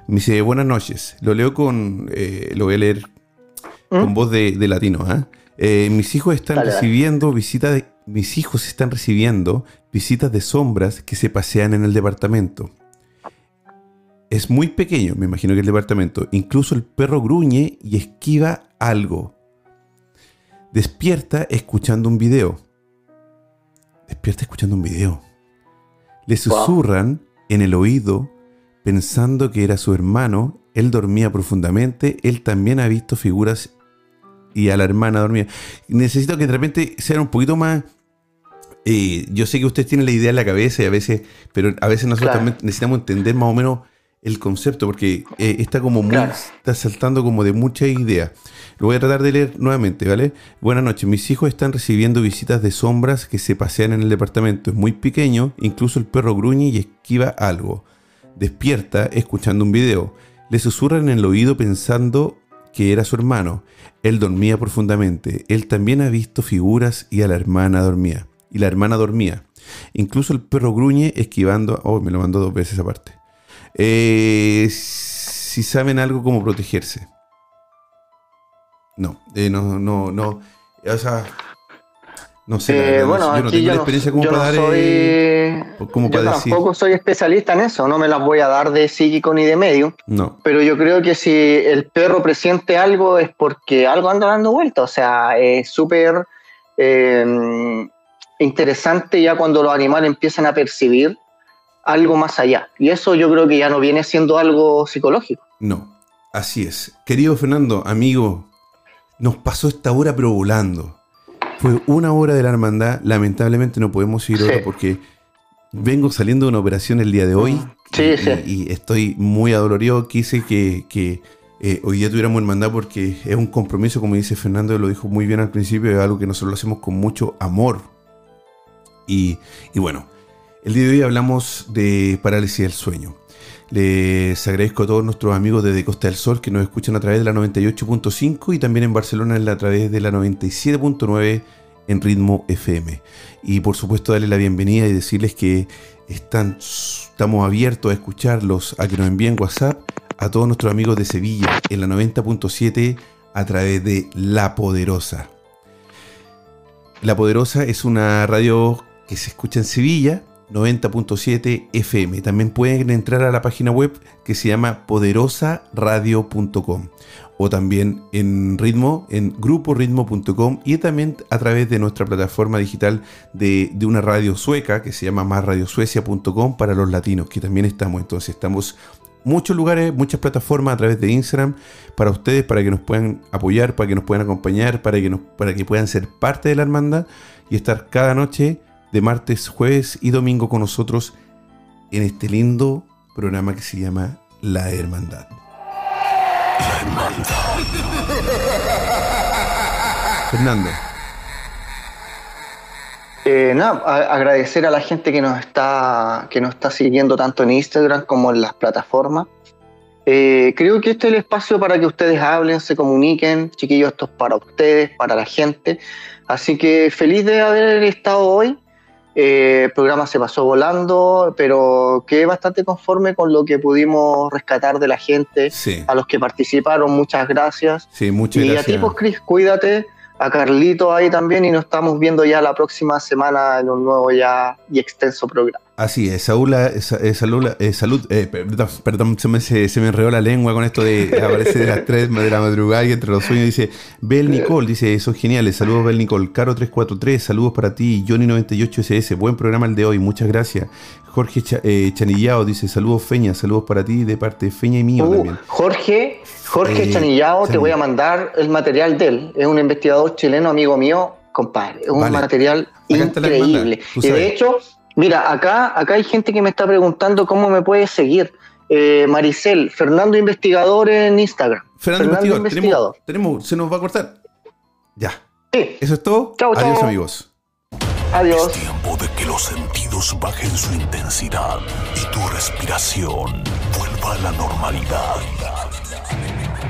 Me dice, buenas noches. Lo leo con, eh, lo voy a leer con ¿Mm? voz de, de latino. ¿ah? Eh, mis hijos están dale. recibiendo visitas de, mis hijos están recibiendo visitas de sombras que se pasean en el departamento. Es muy pequeño, me imagino que el departamento. Incluso el perro gruñe y esquiva algo. Despierta escuchando un video. Despierta escuchando un video. Le susurran en el oído, pensando que era su hermano. Él dormía profundamente. Él también ha visto figuras y a la hermana dormía. Necesito que de repente sean un poquito más. eh, yo sé que ustedes tienen la idea en la cabeza y a veces, pero a veces nosotros Claro. también necesitamos entender más o menos el concepto, porque eh, está como muy, Claro. está saltando como de muchas ideas. Lo voy a tratar de leer nuevamente, ¿vale? Buenas noches, mis hijos están recibiendo visitas de sombras que se pasean en el departamento. Es muy pequeño, incluso el perro gruñe y esquiva algo. Despierta escuchando un video. Le susurran en el oído pensando que era su hermano. Él dormía profundamente. Él también ha visto figuras y a la hermana dormía. Y la hermana dormía. Incluso el perro gruñe esquivando... Oh, me lo mandó dos veces aparte. Eh, si saben algo como protegerse. No, eh, no, no, no. O sea, no sé. Eh, verdad, bueno, yo no tengo yo la no, experiencia como yo para no dar. soy, eh, como yo para decir. tampoco soy especialista en eso, no me las voy a dar de psíquico ni de medio, No, pero yo creo que si el perro presiente algo es porque algo anda dando vuelta, o sea, es súper eh, interesante ya cuando los animales empiezan a percibir algo más allá, y eso yo creo que ya no viene siendo algo psicológico. no. Así es. Querido Fernando, amigo, nos pasó esta hora pero volando. Fue una hora de la hermandad. Lamentablemente no podemos seguir Sí. porque vengo saliendo de una operación el día de hoy. Sí, y, sí. y- y estoy muy adolorido. Quise que, que, eh, hoy día tuviéramos hermandad porque es un compromiso, como dice Fernando, lo dijo muy bien al principio, es algo que nosotros lo hacemos con mucho amor. Y, y bueno, el día de hoy hablamos de parálisis del sueño. Les agradezco a todos nuestros amigos desde Costa del Sol que nos escuchan a través de la 98.5 y también en Barcelona a través de la 97.9 en ritmo FM. Y por supuesto darles la bienvenida y decirles que estamos abiertos a escucharlos, a que nos envíen WhatsApp a todos nuestros amigos de Sevilla en la 90.7 a través de La Poderosa. La Poderosa es una radio que se escucha en Sevilla, 90.7 FM. También pueden entrar a la página web que se llama poderosaradio.com o también en ritmo, en gruporitmo.com y también a través de nuestra plataforma digital de, de una radio sueca que se llama másradiosuecia.com para los latinos, que también estamos. Entonces estamos muchos lugares, muchas plataformas a través de Instagram para ustedes, para que nos puedan apoyar, para que nos puedan acompañar, para que, nos, para que puedan ser parte de la hermandad y estar cada noche de martes, jueves y domingo con nosotros en este lindo programa que se llama La Hermandad. La hermandad. <laughs> Fernando, Eh, nada, a- agradecer a la gente que nos está que nos está siguiendo tanto en Instagram como en las plataformas. Eh, creo que este es el espacio para que ustedes hablen, se comuniquen. Chiquillos, esto es para ustedes, para la gente. Así que feliz de haber estado hoy. Eh, el programa se pasó volando, pero quedé bastante conforme con lo que pudimos rescatar de la gente. sí, A los que participaron, muchas gracias. sí, muchas Y a ti, pues, Chris, cuídate. A Carlito ahí también y nos estamos viendo ya la próxima semana en un nuevo ya y extenso programa. Así es, Saúl, eh, sa- salud, eh, salud eh, perdón, perdón, se me, se, se me enredó la lengua con esto de <laughs> aparece de las 3 de la madrugada y entre los sueños dice Bel Nicole, dice, son geniales, saludos Bel Nicole, Caro 343, saludos para ti, Johnny 98SS, buen programa el de hoy, muchas gracias. Jorge Cha- eh, Chanillao dice, saludos Feña, saludos para ti de parte de Feña y mío Uh, también. Jorge, Jorge Eh, Chanillao, te voy a mandar el material de él. Es un investigador chileno, amigo mío, compadre. Es un Vale. material Acá increíble. Y de hecho, mira, acá, acá hay gente que me está preguntando cómo me puede seguir. Eh, Maricel, Fernando Investigador en Instagram. Fernando, Fernando Investigador, Investigador. tenemos, tenemos, se nos va a cortar. Ya, Sí, eso es todo. Chau, chau. Adiós amigos. adiós. Es tiempo de que los sentidos bajen su intensidad y tu respiración vuelva a la normalidad.